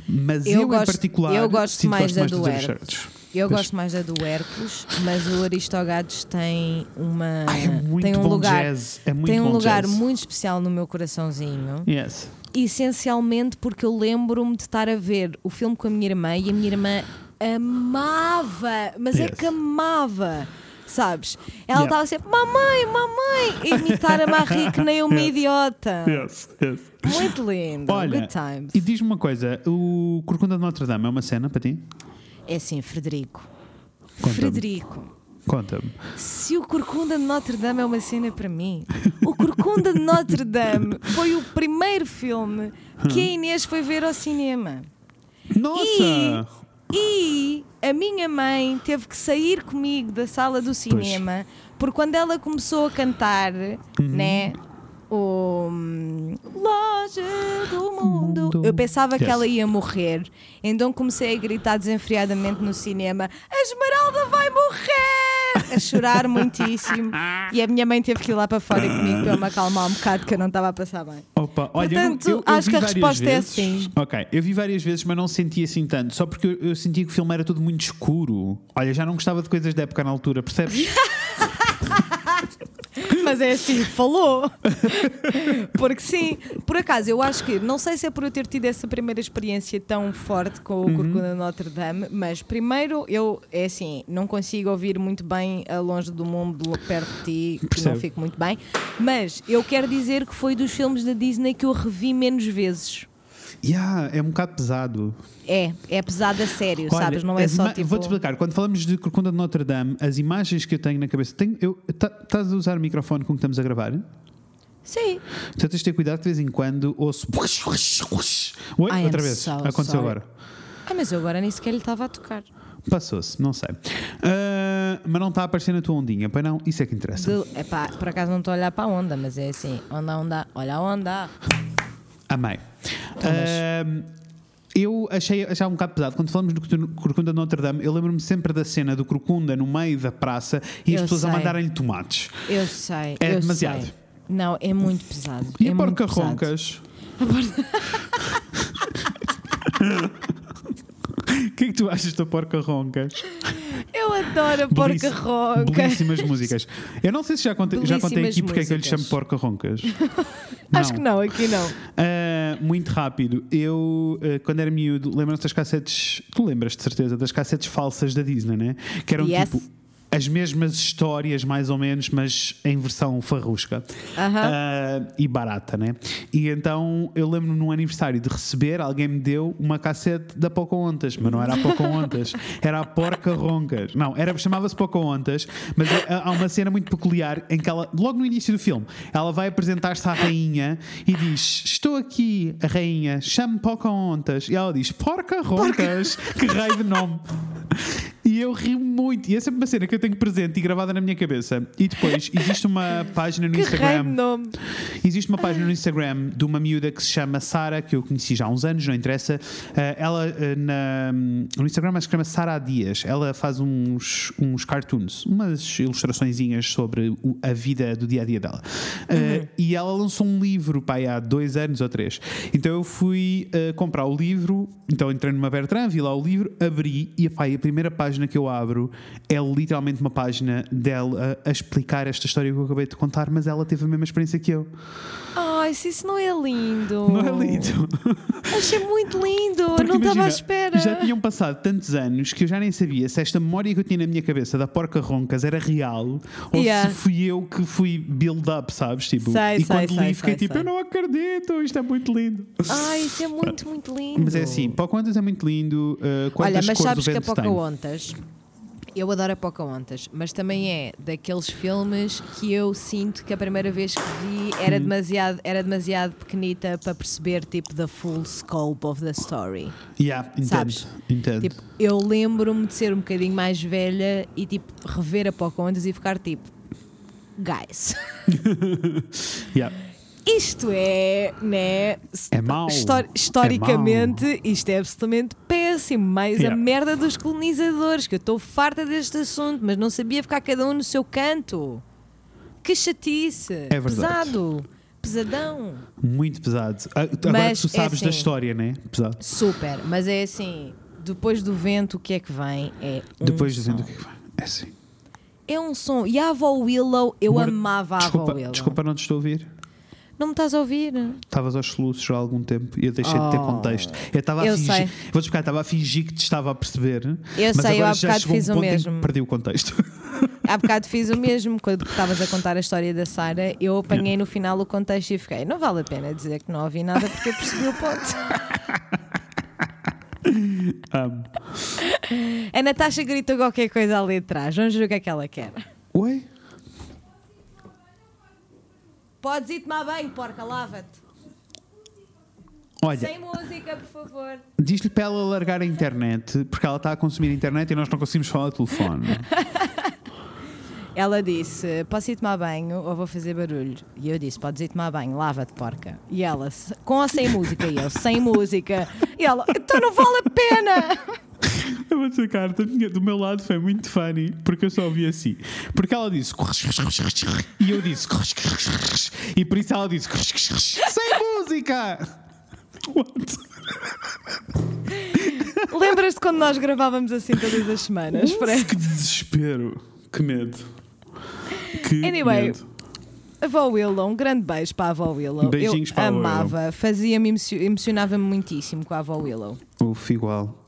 Mas eu, Eu em gosto- particular, eu gosto sinto que mais gosto da mais do dos Hércules. Eu Pois. gosto mais da do Hércules, mas o Aristogados tem uma Ai, é muito tem um lugar jazz. É muito tem um lugar jazz. muito especial no meu coraçãozinho. Yes. Essencialmente porque eu lembro-me de estar a ver o filme com a minha irmã e a minha irmã amava, mas é Yes. que amava Sabes? Ela Yeah. estava sempre, mamãe, mamãe, imitar a Marie que nem uma Yes. idiota. Yes, yes. Muito lindo. Olha, Good times. e diz-me uma coisa: o Corcunda de Notre Dame é uma cena para ti? É assim, Frederico. Conta-me. Frederico. Conta-me. Se o Corcunda de Notre Dame é uma cena para mim, o Corcunda de Notre Dame foi o primeiro filme que a Inês foi ver ao cinema. Nossa! E a minha mãe teve que sair comigo da sala do cinema porque quando ela começou a cantar, né? O hum, Loja do mundo. Eu pensava que ela ia morrer, então comecei a gritar desenfreadamente no cinema: A Esmeralda vai morrer! A chorar muitíssimo. E a minha mãe teve que ir lá para fora comigo para eu me acalmar um bocado, que eu não estava a passar bem. Opa, olha, eu Portanto, eu, eu acho vi que a resposta é vezes. sim. Ok, eu vi várias vezes, mas não senti assim tanto. Só porque eu, eu sentia que o filme era tudo muito escuro. Olha, já não gostava de coisas da época na altura, percebes? Mas é assim, falou. Porque sim, por acaso, eu acho que, não sei se é por eu ter tido essa primeira experiência tão forte com o Corcunda de Notre Dame, mas primeiro eu, é assim, não consigo ouvir muito bem a longe do mundo, perto de ti, que não fico muito bem, mas eu quero dizer que foi dos filmes da Disney que eu revi menos vezes. Yeah, é um bocado pesado. É, é pesado a sério, Olha, sabes? Não é as só tipo. Vou-te explicar. Quando falamos de Corcunda de Notre Dame, as imagens que eu tenho na cabeça. Tenho, eu, tá- estás a usar o microfone com que estamos a gravar? Sim. Então tens de ter cuidado de vez em quando ouço. Oi, I outra vez. so Aconteceu sorry. agora. Ah, mas eu agora nem sequer lhe estava a tocar. Passou-se, não sei. Ah, mas não está a aparecer na tua ondinha, pois não? Isso é que interessa. De, epá, por acaso não estou a olhar para a onda, mas é assim: onda, onda, olha a onda. Amei. Eu achei, achava um bocado pesado. Quando falamos do Corcunda- Corcunda de Notre Dame, eu lembro-me sempre da cena do Corcunda no meio da praça e as Eu pessoas a sei. mandarem-lhe tomates. Eu sei. É eu demasiado. sei. Não, é muito pesado. E é a porca roncas? O que é que tu achas da porca roncas? Eu adoro a porca ronca. Belíssimas músicas. Eu não sei se já contei, já contei aqui Belíssimas porque é que eu lhe chamo porca roncas. Acho que não, aqui não. Ah, muito rápido. Eu, ah, quando era miúdo, lembras-te das cassetes. Tu lembras de certeza das cassetes falsas da Disney, né? Que eram Yes. tipo as mesmas histórias, mais ou menos, mas em versão farrusca Aham. Ah, e barata, né? E então eu lembro no aniversário de receber, alguém me deu uma cassete da Pocahontas, mas não era a Pocahontas, era a Porca Roncas. Não, era, chamava-se Pocahontas, mas há uma cena muito peculiar em que ela, logo no início do filme, ela vai apresentar-se à rainha e diz: Estou aqui, a rainha, chame Pocahontas. E ela diz: Porca Roncas, que raio de nome. E eu ri muito. E essa é uma cena que eu tenho presente e gravada na minha cabeça. E depois, existe uma página no Que Instagram. nome. Existe uma página no Instagram de uma miúda que se chama Sara, que eu conheci já há uns anos, não interessa. Eh, ela eh, na, no Instagram acho que se chama Sara Dias. Ela faz uns, uns cartoons, umas ilustraçõezinhas sobre o- a vida do dia a dia dela. Eh, E ela lançou um livro pai, há dois anos ou três. Então eu fui eh, comprar o livro, então entrei numa Bertrand, vi lá o livro, abri e pai, a primeira página que eu abro é literalmente uma página dela a explicar esta história que eu acabei de contar, mas ela teve a mesma experiência que eu. Ai, se isso não é lindo. Não é lindo? Achei muito lindo. Porque não estava à espera. Já tinham passado tantos anos que eu já nem sabia se esta memória que eu tinha na minha cabeça da porca roncas era real ou Yeah. se fui eu que fui build up, sabes? Tipo, Sei, e sei, quando sei, li fiquei tipo, eu não acredito, isto é muito lindo. Ai, isso é muito, muito lindo. Mas é assim, Pocahontas é muito lindo. uh, quantas Olha, mas cores sabes que a vento tem? Eu adoro a Pocahontas, mas também é daqueles filmes que eu sinto que a primeira vez que vi Hum. era demasiado, era demasiado pequenita para perceber tipo the full scope of the story. Yeah, entendo, Sabes? entendo. Tipo, eu lembro-me de ser um bocadinho mais velha e tipo rever a Pocahontas e ficar tipo guys, Yeah. Isto é, né? É mau. Histori- historicamente, isto é absolutamente péssimo. Mais Yeah. a merda dos colonizadores, que eu estou farta deste assunto, mas não sabia ficar cada um no seu canto. Que chatice! É verdade. Pesado! Pesadão! Muito pesado. Agora Mas tu é sabes da assim. história, né? Pesado. Super! Mas é assim, depois do vento, o que é que vem? É um Depois som. dizendo o que é que vai. É assim. É um som. E a avó Willow, eu amava a avó desculpa, Willow. desculpa, não te estou a ouvir. Não me estás a ouvir? Estavas aos soluços já há algum tempo e eu deixei de ter Oh. contexto. Eu estava a Eu fingir. sei. Vou-te explicar, estava a fingir que te estava a perceber. Eu mas sei, eu agora há já bocado chegou um fiz o mesmo. perdi o contexto. há bocado fiz o mesmo. Quando estavas a contar a história da Sara, eu apanhei no final o contexto e fiquei, não vale a pena dizer que não ouvi nada porque eu percebi o ponto. Amo. A Natasha gritou qualquer coisa ali atrás. Vamos ver o que é que ela quer. Oi? Podes ir tomar banho, porca, lava-te. Olha, Sem música, por favor. diz-lhe para ela largar a internet, porque ela está a consumir a internet e nós não conseguimos falar ao telefone. Ela disse: Posso ir tomar banho ou vou fazer barulho? E eu disse: Podes ir tomar banho, lava-te, porca. E ela, "Se- com ou sem música? E eu, sem música. E ela, então não vale a pena. Eu vou dizer, cara, do meu lado foi muito funny, porque eu só ouvi assim. Porque ela disse e eu disse e por isso ela disse sem música. What? Lembras-te quando nós gravávamos assim todas as semanas, Fred? Que desespero, que medo. Que Anyway, medo. Avó Willow, um grande beijo para a avó Willow. Beijinhos eu para amava, fazia-me, emocio- emocionava-me muitíssimo com a avó Willow. Uf, igual.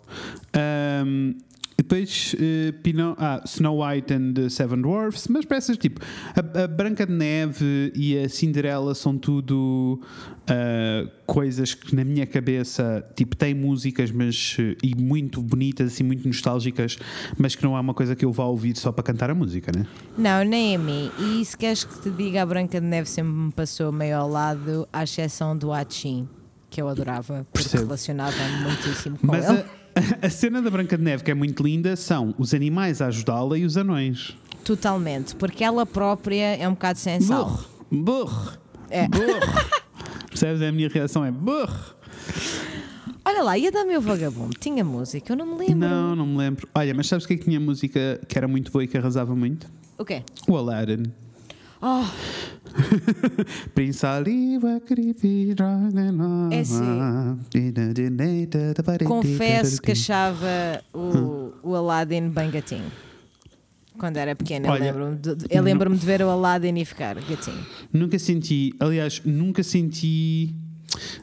Ahm, depois, eh, Pino- ah, Snow White and the Seven Dwarfs, mas peças tipo a, a Branca de Neve e a Cinderela são tudo ah, coisas que na minha cabeça tipo têm músicas, mas eh, e muito bonitas, assim, muito nostálgicas, mas que não é uma coisa que eu vá ouvir só para cantar a música, né? Não, nem a mim. E se queres que te diga, a Branca de Neve sempre me passou meio ao lado, à exceção do Achim, que eu adorava, porque Percebo. relacionava-me muitíssimo com Mas ele. a, a cena da Branca de Neve que é muito linda são os animais a ajudá-la e os anões. Totalmente, porque ela própria é um bocado sal. Burro, burro. É. Burro. Percebes? A minha reação é burro. Olha lá, e a da meu vagabundo? Tinha música, eu não me lembro. Não, não me lembro. Olha, mas sabes o que é que tinha música que era muito boa e que arrasava muito? O quê? O Aladdin. Oh, É confesso que achava o, o Aladdin bem gatinho. Quando era pequena, eu Olha, lembro-me de, eu lembro-me de ver o Aladdin e ficar gatinho. Nunca senti, aliás, nunca senti.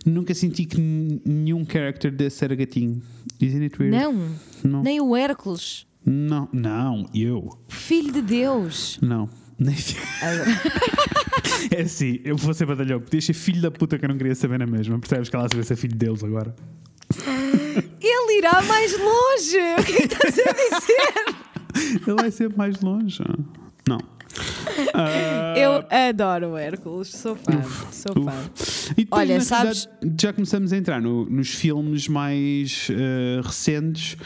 Nunca senti que nenhum character desse era gatinho. Isn't it weird? Não, Não. nem o Hércules, Não, não, eu. filho de Deus. Não. Nem- É assim, eu vou ser badalhão. Podias ser filho da puta que eu não queria saber na mesma. Percebes que ela sabe ser filho deles agora? Ele irá mais longe. O que é que estás a dizer? Ele vai ser mais longe. Não. Ah, Eu adoro o Hércules, sou fã, sou uf. fã. E depois, Olha, sabes- já começamos a entrar no- nos filmes mais eh, recentes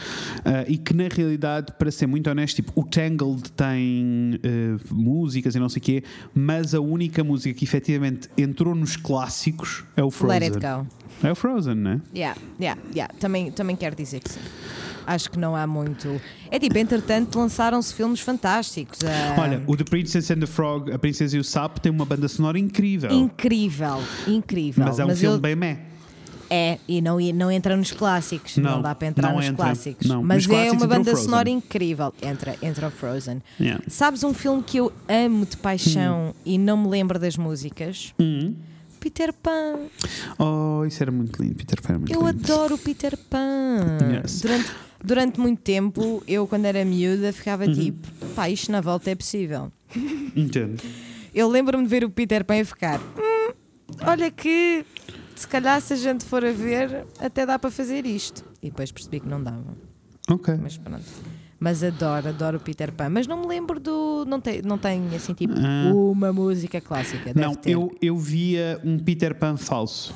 eh, e que, na realidade, para ser muito honesto, tipo, o Tangled tem eh, músicas e não sei o quê, mas a única música que efetivamente entrou nos clássicos é o Frozen. Let it go. É o Frozen, né? Yeah, yeah, yeah. Também, também quero dizer que sim. Acho que não há muito. É tipo, entretanto, lançaram-se filmes fantásticos. ah, Olha, o The Princess and the Frog, A Princesa e o Sapo, tem uma banda sonora incrível. incrível, incrível. mas é um filme eu- bem meh. É, e não, e não entra nos clássicos. Não, Não, dá para entrar nos entra. clássicos. Não, Mas nos é clássicos uma banda sonora incrível. Entra, entra o Frozen. Yeah. Sabes um filme que eu amo de paixão e não me lembro das músicas? Hum. Peter Pan. Oh, isso era muito lindo. Peter Pan era muito Eu lindo. adoro o Peter Pan. Yes. Durante, durante muito tempo, eu, quando era miúda, ficava Uhum. tipo: pá, isto na volta é possível. Entendo. Eu lembro-me de ver o Peter Pan e ficar: "Hum, olha que se calhar se a gente for a ver, até dá para fazer isto. E depois percebi que não dava. Ok. Mas pronto. Mas adoro, adoro o Peter Pan. Mas não me lembro do. Não tem, não tem assim tipo Ah. uma música clássica. Não, ter. eu, eu via um Peter Pan falso.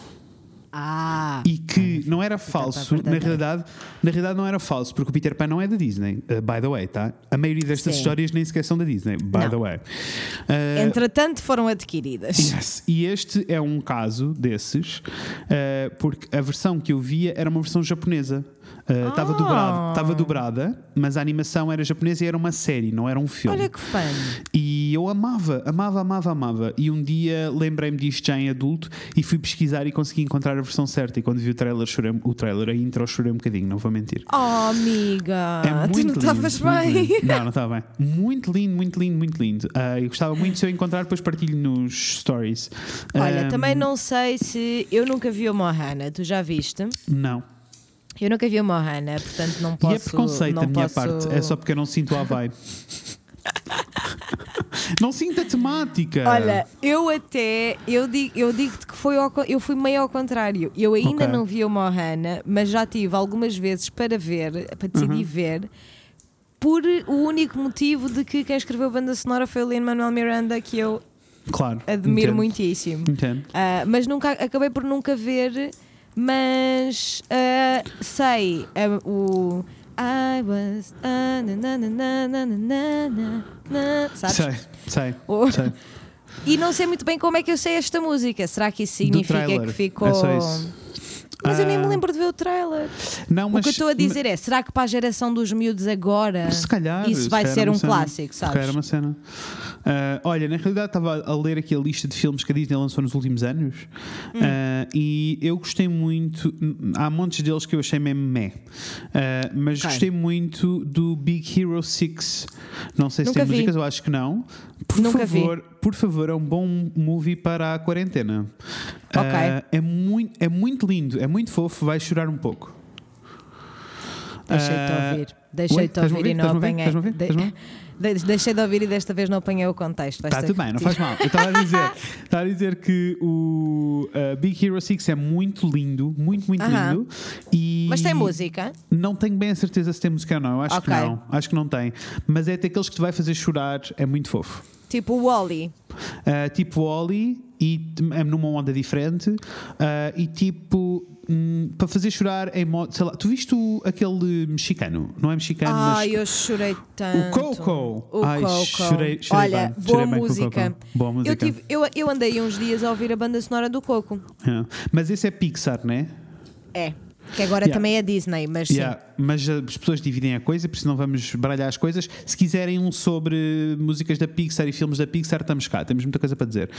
Ah! E que não era falso, na realidade, na realidade não era falso, porque o Peter Pan não é da Disney, uh, by the way, tá? A maioria destas Sim. histórias nem sequer são da Disney, by Não. the way. Uh, Entretanto, foram adquiridas. Yes. E este é um caso desses, uh, porque a versão que eu via era uma versão japonesa. Uh, Estava dobrada, estava dobrada, mas a animação era japonesa e era uma série, não era um filme. Olha que fã. E eu amava, amava, amava, amava. E um dia lembrei-me disto já em adulto e fui pesquisar e consegui encontrar a versão certa. E quando vi o trailer, chorei, o trailer, a intro, chorei um bocadinho, não vou mentir. Oh, amiga! É tu não estavas bem. lindo. Não, não estava bem. Muito lindo, muito lindo, muito lindo. Ah, eu gostava muito se eu encontrar, depois partilho nos stories. Olha, Ah, também não sei se. Eu nunca vi o Mohana, tu já viste? Não. Eu nunca vi o Mohana, portanto não posso. e é preconceito da minha posso... parte. É só porque eu não sinto a vibe. Não sinto a temática. Olha, eu até, eu digo, eu digo-te que foi ao eu fui meio ao contrário. Eu ainda Ok. não vi o Mohana, mas já tive algumas vezes para ver, para decidir Uhum. ver, por o único motivo de que quem escreveu a banda sonora foi o Lin-Manuel Miranda, que eu claro. admiro entendo. muitíssimo. Entendo. Ah, mas nunca acabei por nunca ver, mas uh, sei uh, o. I was. Uh, na, na, na, sabes? Sei, sei. Oh. sei. E não sei muito bem como é que eu sei esta música. Será que isso significa que ficou. É mas eu nem me Ah, lembro de ver o trailer. Não, o mas que eu estou a dizer é: será que para a geração dos miúdos agora Se calhar. isso se vai calhar ser um cena. clássico, Se sabes? era uma cena. Ah, olha, na realidade estava a ler aqui a lista de filmes que a Disney lançou nos últimos anos Hum. Ah, e eu gostei muito. Há montes deles que eu achei mesmo meh, Ah, mas Ok. gostei muito do Big Hero 6. Não sei se Nunca tem vi. músicas, eu acho que não. Por Nunca favor, por favor, é um bom movie para a quarentena. Ok. Ah, é, muito, é muito lindo, é muito fofo, vais chorar um pouco. Deixei-te Ah, ouvir. Deixei-te a ouvir e ouvir? não ouvir? apanhei. Ouvir? Deixei de ouvir e desta vez não apanhei o contexto. Está tudo bem, não faz mal. Eu estava a dizer, estava a dizer que o uh, Big Hero 6 é muito lindo, muito, muito Aham. lindo. E Mas tem música? Não tenho bem a certeza se tem música ou não. Acho Ok. que não. Acho que não tem. Mas é daqueles que te vai fazer chorar, é muito fofo. Tipo o Wally. Uh, tipo Oli e é numa onda diferente. uh, e tipo. hum, para fazer chorar em modo. Sei lá, tu viste o, aquele mexicano? Não é mexicano, Ai, mas. eu chorei tanto. O Coco. O Ai, Coco. chorei- chorei Olha, bem, boa chorei música. Boa música. Eu, tive, eu, eu andei uns dias a ouvir a banda sonora do Coco. É. Mas esse é Pixar, né? É. Que agora Yeah. também é Disney, mas Yeah, mas as pessoas dividem a coisa, por isso não vamos baralhar as coisas. Se quiserem um sobre músicas da Pixar e filmes da Pixar, estamos cá, temos muita coisa para dizer.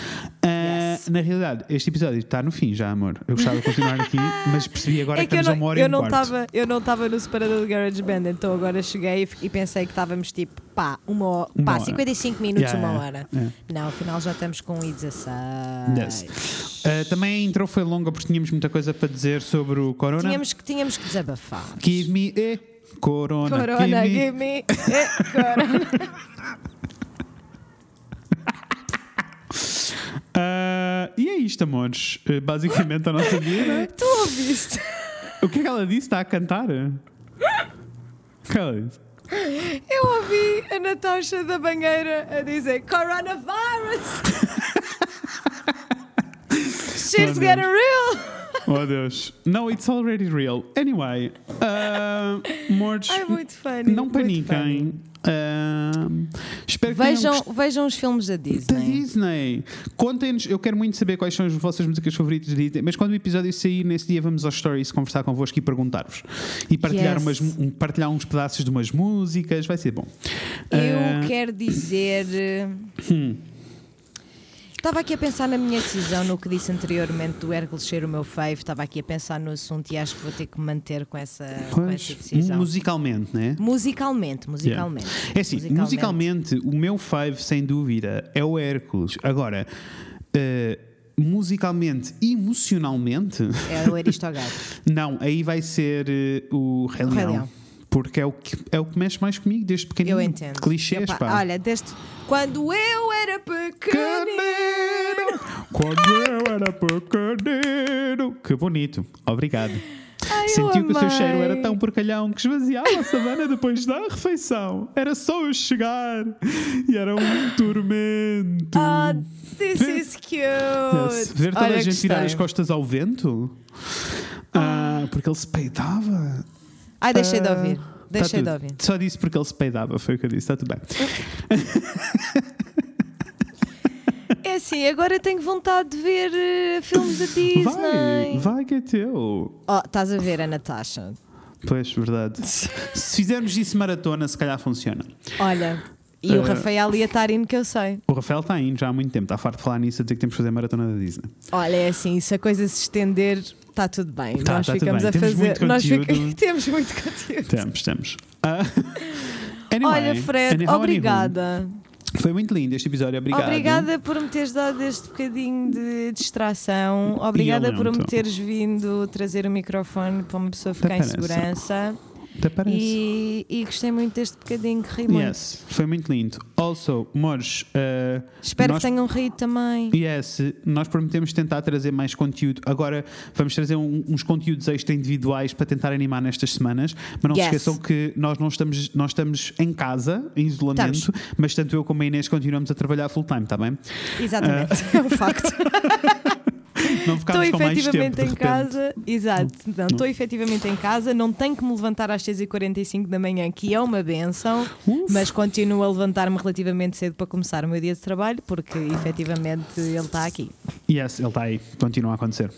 Yes. Na realidade, este episódio está no fim já, amor. Eu gostava de continuar aqui, mas percebi agora. É que que estamos a uma hora eu e um não estava eu não estava no separador do Garage Band, então agora cheguei e, e pensei que estávamos tipo, pá, uma hora, Uma pá, hora. 55 minutos, Yeah, uma hora. yeah. Não, afinal já estamos com um I16. Yes. Uh, também a intro foi longa porque tínhamos muita coisa para dizer sobre o Corona. Tínhamos que, tínhamos que desabafar. Give me a Corona. Corona, give me- give me. eh, corona. Uh, e é isto, amores. Uh, basicamente a nossa vida. Tu ouviste? O que é que ela disse? Está a cantar? O que ela disse? Eu ouvi a Natasha da banheira a dizer Coronavirus! Shit's Deus. getting real! Oh Deus. No, it's already real. Anyway, uh, amores, Ai, muito funny. não paniquem. Uh, espero que funny. tenham Vejam, vejam os filmes da Da Disney. Disney. Contem-nos, eu quero muito saber quais são as vossas músicas favoritas da Disney, mas quando o episódio sair, nesse dia vamos aos stories conversar convosco e perguntar-vos. E partilhar, Yes. umas, um- partilhar uns pedaços de umas músicas, vai ser bom. Eu Ah, quero dizer. Hum. Estava aqui a pensar na minha decisão, no que disse anteriormente do Hércules ser o meu fave. Estava aqui a pensar no assunto e acho que vou ter que manter com essa, com essa decisão. musicalmente, né? Musicalmente, musicalmente. É assim, musicalmente. o meu five, sem dúvida, é o Hércules. Agora, eh, musicalmente emocionalmente, É o Aristogado. não, aí vai ser eh, o Rei O Rei Leão. Leão. Porque é o, que, é o que mexe mais comigo desde pequenino. Eu entendo. Clichês, pá. Olha, desde quando eu era pequenino. Quando eu era pequenino. Que bonito. Obrigado. Ai, Sentiu que o seu cheiro era tão porcalhão que esvaziava a savana depois da refeição. Era só eu chegar e era um tormento. Ah, this is cute. Yes. Ver toda Olha, a gente tirar as costas ao vento. Ah, porque ele se peidava. Ai, deixei de ouvir. tá Deixei de ouvir. Só disse porque ele se peidava, foi o que eu disse, está tudo bem. É assim, agora tenho vontade de ver eh, filmes da Disney. Vai, vai que é teu. Oh, estás a ver a Natasha? Pois, verdade. se fizermos isso maratona, se calhar funciona. Olha, e o Eh, Rafael ia estar indo que eu sei. O Rafael está indo já há muito tempo, está farto de falar nisso, a dizer que temos que fazer maratona da Disney. Olha, é assim, se a coisa se estender, está tudo bem. Tá, nós tá ficamos bem. a Temos fazer. nós fica-. Temos muito conteúdo. Temos, temos. Ah, anyway, Olha, Fred, obrigada. Foi muito lindo este episódio, obrigado. Obrigada por me teres dado este bocadinho de distração. Obrigada por me teres vindo trazer o microfone para uma pessoa ficar em segurança. Até parece. E, e gostei muito deste bocadinho que ri muito. Yes, foi muito lindo. Also, Mores, uh, Espero nós, que tenham rido também. Yes, nós prometemos tentar trazer mais conteúdo. Agora vamos trazer um- uns conteúdos extra individuais para tentar animar nestas semanas. Mas não Yes. se esqueçam que nós não estamos, nós estamos em casa, em isolamento, Estamos. mas tanto eu como a Inês continuamos a trabalhar full time, está bem? Exatamente, é um facto. Não Estou ficámos com mais tempo. efetivamente de em casa, exato. Não, estou efetivamente em casa, não tenho que me levantar às 6h45 da manhã, que é uma benção, Uf. mas continuo a levantar-me relativamente cedo para começar o meu dia de trabalho, porque efetivamente ele está aqui. Yes, ele está aí, continua a acontecer.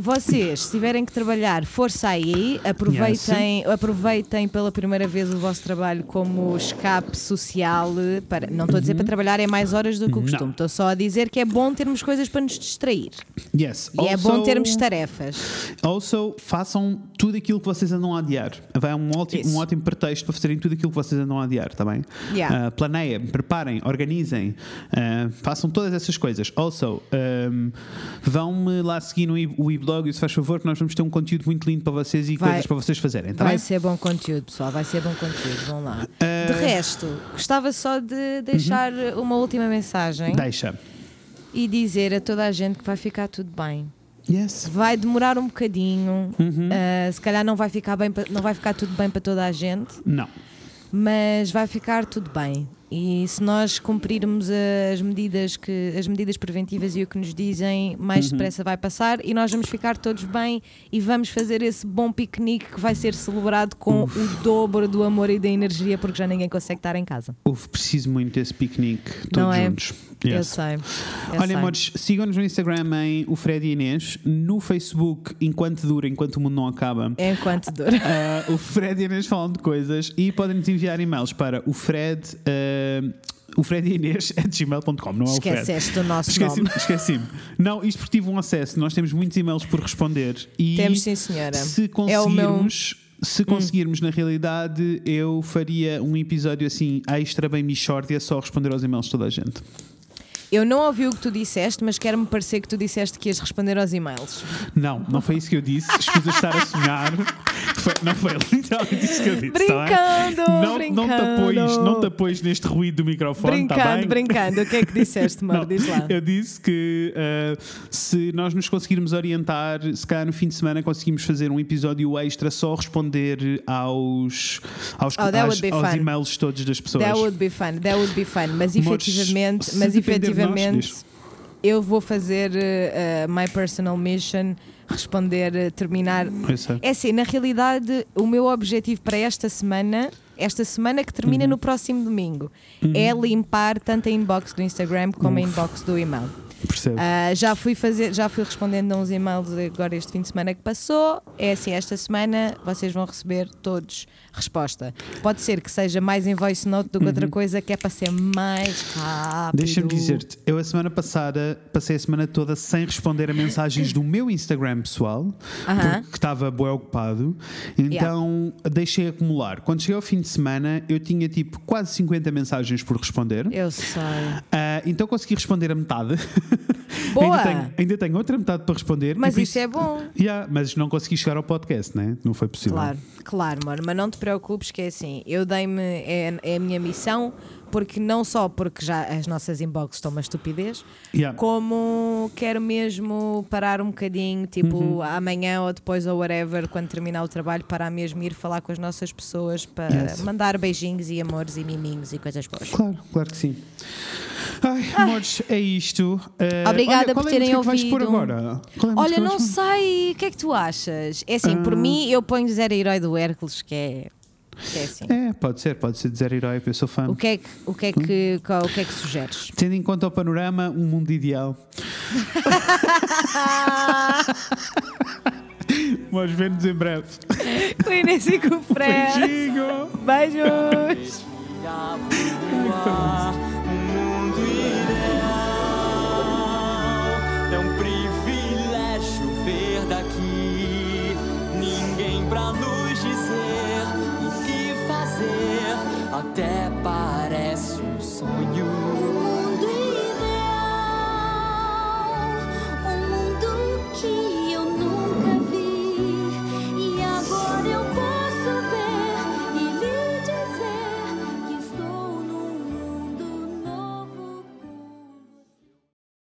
Vocês, se tiverem que trabalhar, força aí, aproveitem, aproveitem pela primeira vez o vosso trabalho como escape social. Para, não estou a dizer para trabalhar é mais horas do que o Uhum. Costume, estou só a dizer que é bom termos coisas para nos distrair. Yes. E é bom Also- termos tarefas. Also, façam tudo aquilo que vocês andam a adiar. Vai um ótimo, Isso. um ótimo pretexto para fazerem tudo aquilo que vocês andam a adiar, está bem? Yeah. Ah, planeiem, preparem, organizem, ah, façam todas essas coisas. Also, um, vão-me lá seguir no i- o e-blog, se faz favor, que nós vamos ter um conteúdo muito lindo para vocês e Vai. coisas para vocês fazerem, está Vai bem? ser bom conteúdo, pessoal, vai ser bom conteúdo. Vão lá. Ah, De resto, gostava só de deixar uma última mensagem Deixa. e dizer a toda a gente que vai ficar tudo bem. Yes. Vai demorar um bocadinho, Uhum. ah, se calhar não vai, ficar bem, não vai ficar tudo bem para toda a gente, Não. mas vai ficar tudo bem. E se nós cumprirmos as medidas, que, as medidas preventivas e o que nos dizem, mais Uhum. depressa vai passar e nós vamos ficar todos bem e vamos fazer esse bom piquenique que vai ser celebrado com o dobro do amor e da energia, porque já ninguém consegue estar em casa. Houve preciso muito desse piquenique, todos Não é? Juntos. Eu Yes. sei. eu Olha, sei. amores, sigam-nos no Instagram em o Fred e Inês, no Facebook, enquanto dura, enquanto o mundo não acaba. Enquanto dura. Ah, o Fred e Inês falam de coisas e podem-nos enviar e-mails para o Fred, ah, o Fred e Inês at gmail.com, não é o Fred. Esqueceste o nosso Esqueci-me, nome. esqueci-me. Não, isto porque tive um acesso. Nós temos muitos e-mails por responder e Temos, sim, senhora. se É o meu- Hum. conseguirmos. Se conseguirmos, na realidade, eu faria um episódio assim extra bem Michórdia só responder aos e-mails de toda a gente. Eu não ouvi o que tu disseste, mas quero-me parecer que tu disseste que ias responder aos e-mails. Não, não foi isso que eu disse. Escusa estar a sonhar. Foi- não foi literalmente isso que eu disse. tá bem? Brincando, não, te, apoies, não te apoies neste ruído do microfone. tá brincando, bem? brincando. O que é que disseste, Mar? Diz lá. Eu disse que uh, se nós nos conseguirmos orientar, se calhar no fim de semana conseguimos fazer um episódio extra só responder aos, aos, Oh, às- aos e-mails todos das pessoas. That would be fun, that would be fun. Mas efetivamente, mas nós, efetivamente diz. eu vou fazer uh, my personal mission, responder, terminar. Sei. É assim, na realidade, o meu objetivo para esta semana, esta semana que termina Uhum. no próximo domingo, é limpar tanto a inbox do Instagram como a Uf. inbox do e-mail. Ah, já fui fazer, já fui respondendo a uns e-mails agora este fim de semana que passou. É assim, esta semana vocês vão receber todos resposta. Pode ser que seja mais em voice note do que outra coisa, que é para ser mais rápido. Deixa-me dizer-te, eu a semana passada passei a semana toda sem responder a mensagens do meu Instagram pessoal, Aham. porque estava bem ocupado, então deixei acumular. Quando cheguei ao fim de semana, eu tinha tipo quase 50 mensagens por responder. Eu sei. Ah, então consegui responder a metade. Boa! ainda, tenho, ainda tenho outra metade para responder. Mas por isso é bom. Yeah, mas não consegui chegar ao podcast, né? Não foi possível. Claro, claro, mano. Mas não te preocupes que é assim, eu dei-me, é, é a minha missão, porque não só porque já as nossas inbox estão uma estupidez, Yeah. como quero mesmo parar um bocadinho, tipo Uhum. amanhã ou depois ou whatever, quando terminar o trabalho, parar mesmo ir falar com as nossas pessoas para Yes. mandar beijinhos e amores e miminhos e coisas boas. Claro, claro que sim. Ai, amores, é isto. Ah, Obrigada olha, por é a terem música que vais pôr ouvido. é Olha, não sei, o que é que tu achas? É assim, por Ah. mim eu ponho Zero Herói do Hércules, que é, é assim. É, pode ser, pode ser de zero herói, eu sou fã. O que é que, o que, é que, qual- o que é que sugeres? Tendo em conta o panorama, um mundo ideal. Vamos ver-nos em breve. Com Inês e com o Fred. Beijinho! Beijos! Até parece um sonho